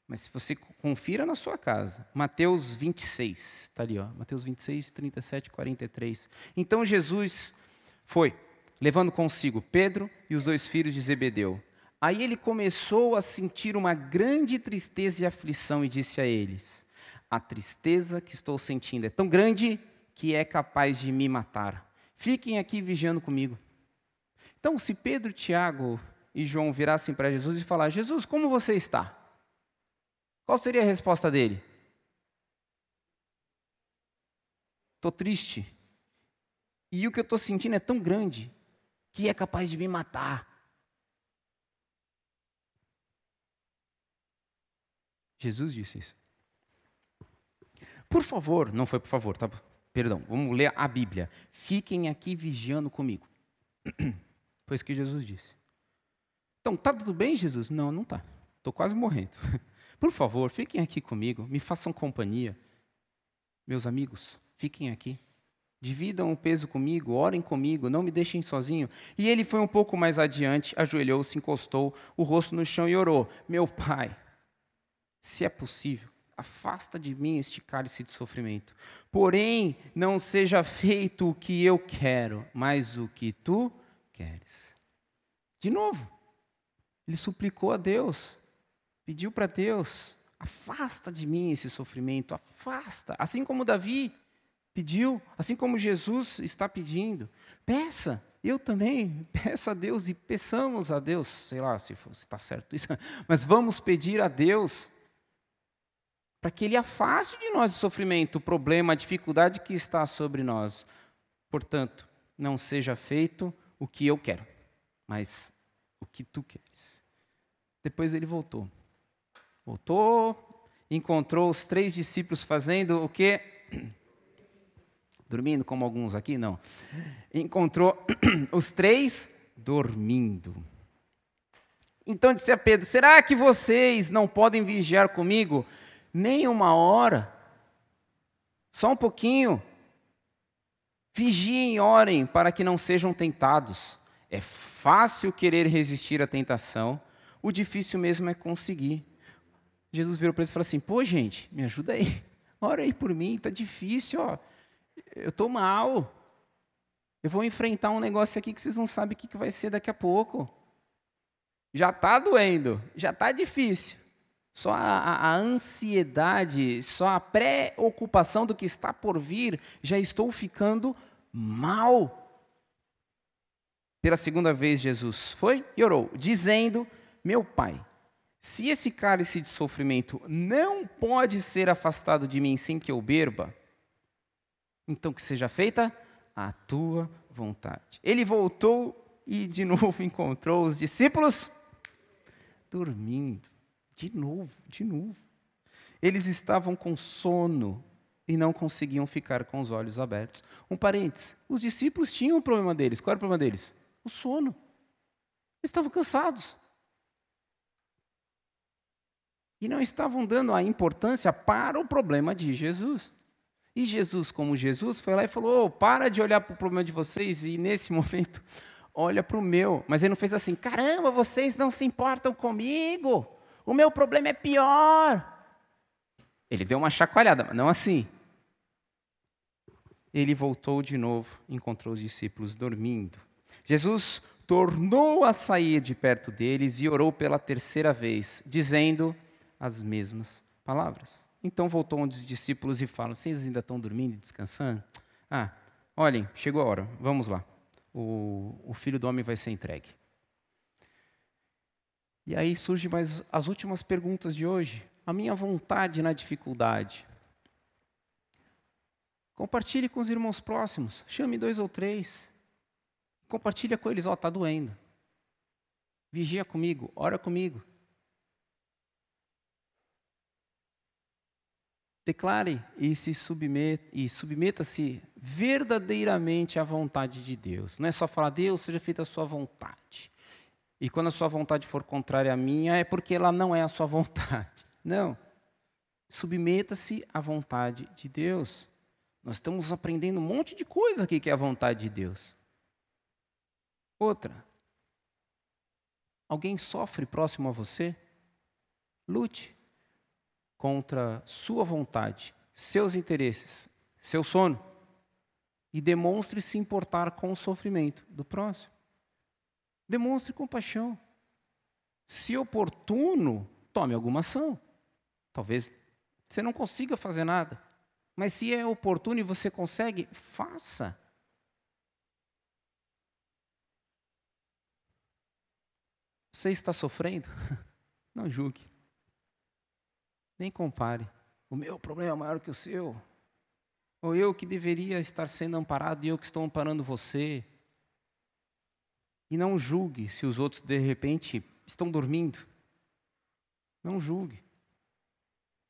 Mas se você confira na sua casa, Mateus 26, está ali, ó, Mateus 26, 37, 43. Então Jesus foi, levando consigo Pedro e os dois filhos de Zebedeu. Aí ele começou a sentir uma grande tristeza e aflição e disse a eles: A tristeza que estou sentindo é tão grande que é capaz de me matar. Fiquem aqui vigiando comigo. Então, se Pedro, Tiago e João virassem para Jesus e falar: Jesus, como você está? Qual seria a resposta dele? Estou triste. E o que eu estou sentindo é tão grande que é capaz de me matar. Jesus disse isso. Por favor, não foi por favor, tá? Perdão, vamos ler a Bíblia. Fiquem aqui vigiando comigo. [CLEARS THROAT] Foi isso que Jesus disse. Então, tá tudo bem, Jesus? Não, não tá. Estou quase morrendo. [LAUGHS] Por favor, fiquem aqui comigo, me façam companhia. Meus amigos, fiquem aqui. Dividam o peso comigo, orem comigo, não me deixem sozinho. E ele foi um pouco mais adiante, ajoelhou-se, encostou o rosto no chão e orou: Meu pai, se é possível, afasta de mim este cálice de sofrimento. Porém, não seja feito o que eu quero, mas o que tu queres. De novo, ele suplicou a Deus, pediu para Deus: afasta de mim esse sofrimento, afasta. Assim como Davi pediu, assim como Jesus está pedindo. Peça, eu também [LAUGHS] peço a Deus e peçamos a Deus, sei lá se está certo isso, [LAUGHS] mas vamos pedir a Deus para que Ele afaste de nós o sofrimento, o problema, a dificuldade que está sobre nós. Portanto, não seja feito o que eu quero, mas o que tu queres. Depois ele voltou. Voltou, encontrou os três discípulos fazendo o que? [CLEARS THROAT] Dormindo, como alguns aqui? Não. Encontrou [CLEARS THROAT] os três dormindo. Então disse a Pedro: Será que vocês não podem vigiar comigo nem uma hora? Só um pouquinho. Vigiem e orem para que não sejam tentados. É fácil querer resistir à tentação, o difícil mesmo é conseguir. Jesus virou para eles e falou assim: Pô, gente, me ajuda aí. [LAUGHS] Ora aí por mim, está difícil, ó eu estou mal. Eu vou enfrentar um negócio aqui que vocês não sabem o que vai ser daqui a pouco. Já está doendo, já está difícil. Só a, a, a, ansiedade, só a preocupação do que está por vir, já estou ficando mal. Pela segunda vez, Jesus foi e orou, dizendo: Meu Pai, se esse cálice de sofrimento não pode ser afastado de mim sem que eu beba, então que seja feita a tua vontade. Ele voltou e de [LAUGHS] novo encontrou os discípulos dormindo. De novo, de novo. Eles estavam com sono e não conseguiam ficar com os olhos abertos. Um parênteses: os discípulos tinham um problema deles. Qual era o problema deles? O sono. Eles estavam cansados. E não estavam dando a importância para o problema de Jesus. E Jesus, como Jesus, foi lá e falou: oh, para de olhar para o problema de vocês e nesse [LAUGHS] momento olha para o meu. Mas ele não fez assim: caramba, vocês não se importam comigo, o meu problema é pior. Ele deu uma chacoalhada, mas não assim. Ele voltou de novo, encontrou os discípulos dormindo. Jesus tornou a sair de perto deles e orou pela terceira vez, dizendo as mesmas palavras. Então voltou um dos discípulos e fala: Vocês ainda estão dormindo e descansando? Ah, olhem, chegou a hora, vamos lá. O, o filho do homem vai ser entregue. E aí surgem mais as últimas perguntas de hoje. A minha vontade na dificuldade. Compartilhe com os irmãos próximos. Chame dois ou três. Compartilha com eles, ó, oh, está doendo. Vigia comigo, ora comigo. Declare e se submeta, e submeta-se verdadeiramente à vontade de Deus. Não é só falar, Deus, seja feita a sua vontade. E quando a sua vontade for contrária à minha, é porque ela não é a sua [LAUGHS] vontade. Não. Submeta-se à vontade de Deus. Nós estamos aprendendo um monte de coisa aqui que é a vontade de Deus. Outra. Alguém sofre próximo a você? Lute contra sua vontade, seus interesses, seu sono, e demonstre se importar com o sofrimento do próximo. Demonstre compaixão. Se oportuno, tome alguma ação. Talvez você não consiga fazer nada, mas se é oportuno e você consegue, faça. Você está sofrendo? [LAUGHS] Não julgue. Nem compare. O meu problema é maior que o seu. Ou eu que deveria estar sendo amparado e eu que estou amparando você. E não julgue se os outros de repente estão dormindo. Não julgue.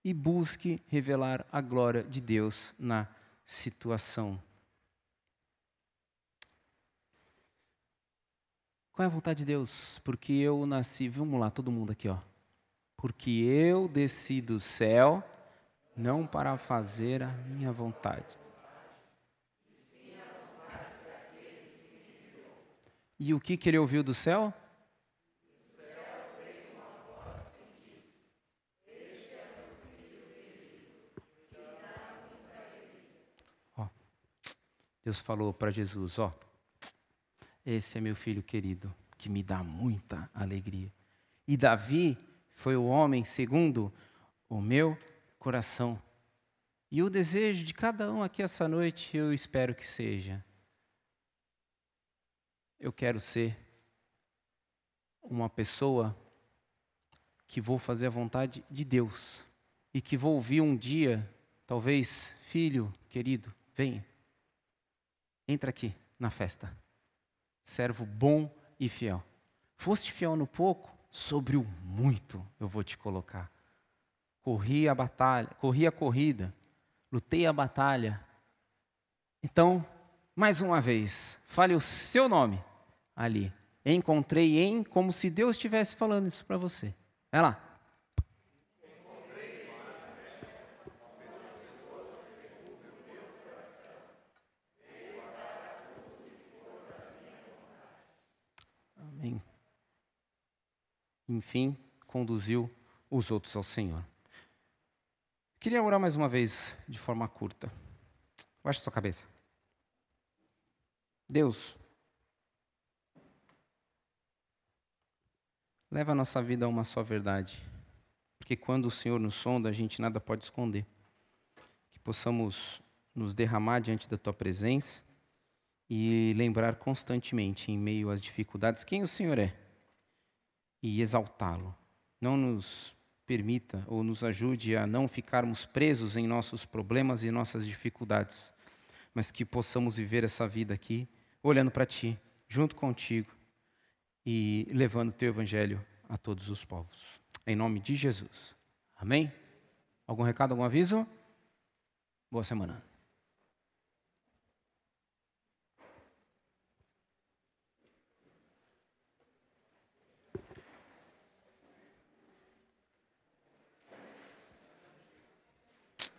E busque revelar a glória de Deus na situação. Qual é a vontade de Deus? Porque eu nasci, vamos lá, todo mundo aqui, ó. Porque eu desci do céu não para fazer a minha vontade. E o que, que ele ouviu do céu? Deus falou para Jesus: Ó, esse é meu filho querido, que me dá muita alegria. E Davi foi o homem segundo o meu coração. E o desejo de cada um aqui essa noite, eu espero que seja. Eu quero ser uma pessoa que vou fazer a vontade de Deus e que vou ouvir um dia, talvez, filho querido, venha, entra aqui na festa. Servo bom e fiel. Foste fiel no pouco, sobre o muito eu vou te colocar. Corri a batalha, corri a corrida, lutei a batalha. Então, mais uma vez, fale o seu nome ali. Encontrei em como se Deus estivesse falando isso para você. Vai lá. Amém. Enfim, conduziu os outros ao Senhor. Queria orar mais uma vez, de forma curta. Baixe sua cabeça. Deus, leva a nossa vida a uma só verdade. Porque quando o Senhor nos sonda, a gente nada pode esconder. Que possamos nos derramar diante da tua presença e lembrar constantemente, em meio às dificuldades, quem o Senhor é e exaltá-lo. Não nos permita ou nos ajude a não ficarmos presos em nossos problemas e nossas dificuldades, mas que possamos viver essa vida aqui olhando para Ti, junto contigo e levando o Teu Evangelho a todos os povos. Em nome de Jesus. Amém? Algum recado, algum aviso? Boa semana.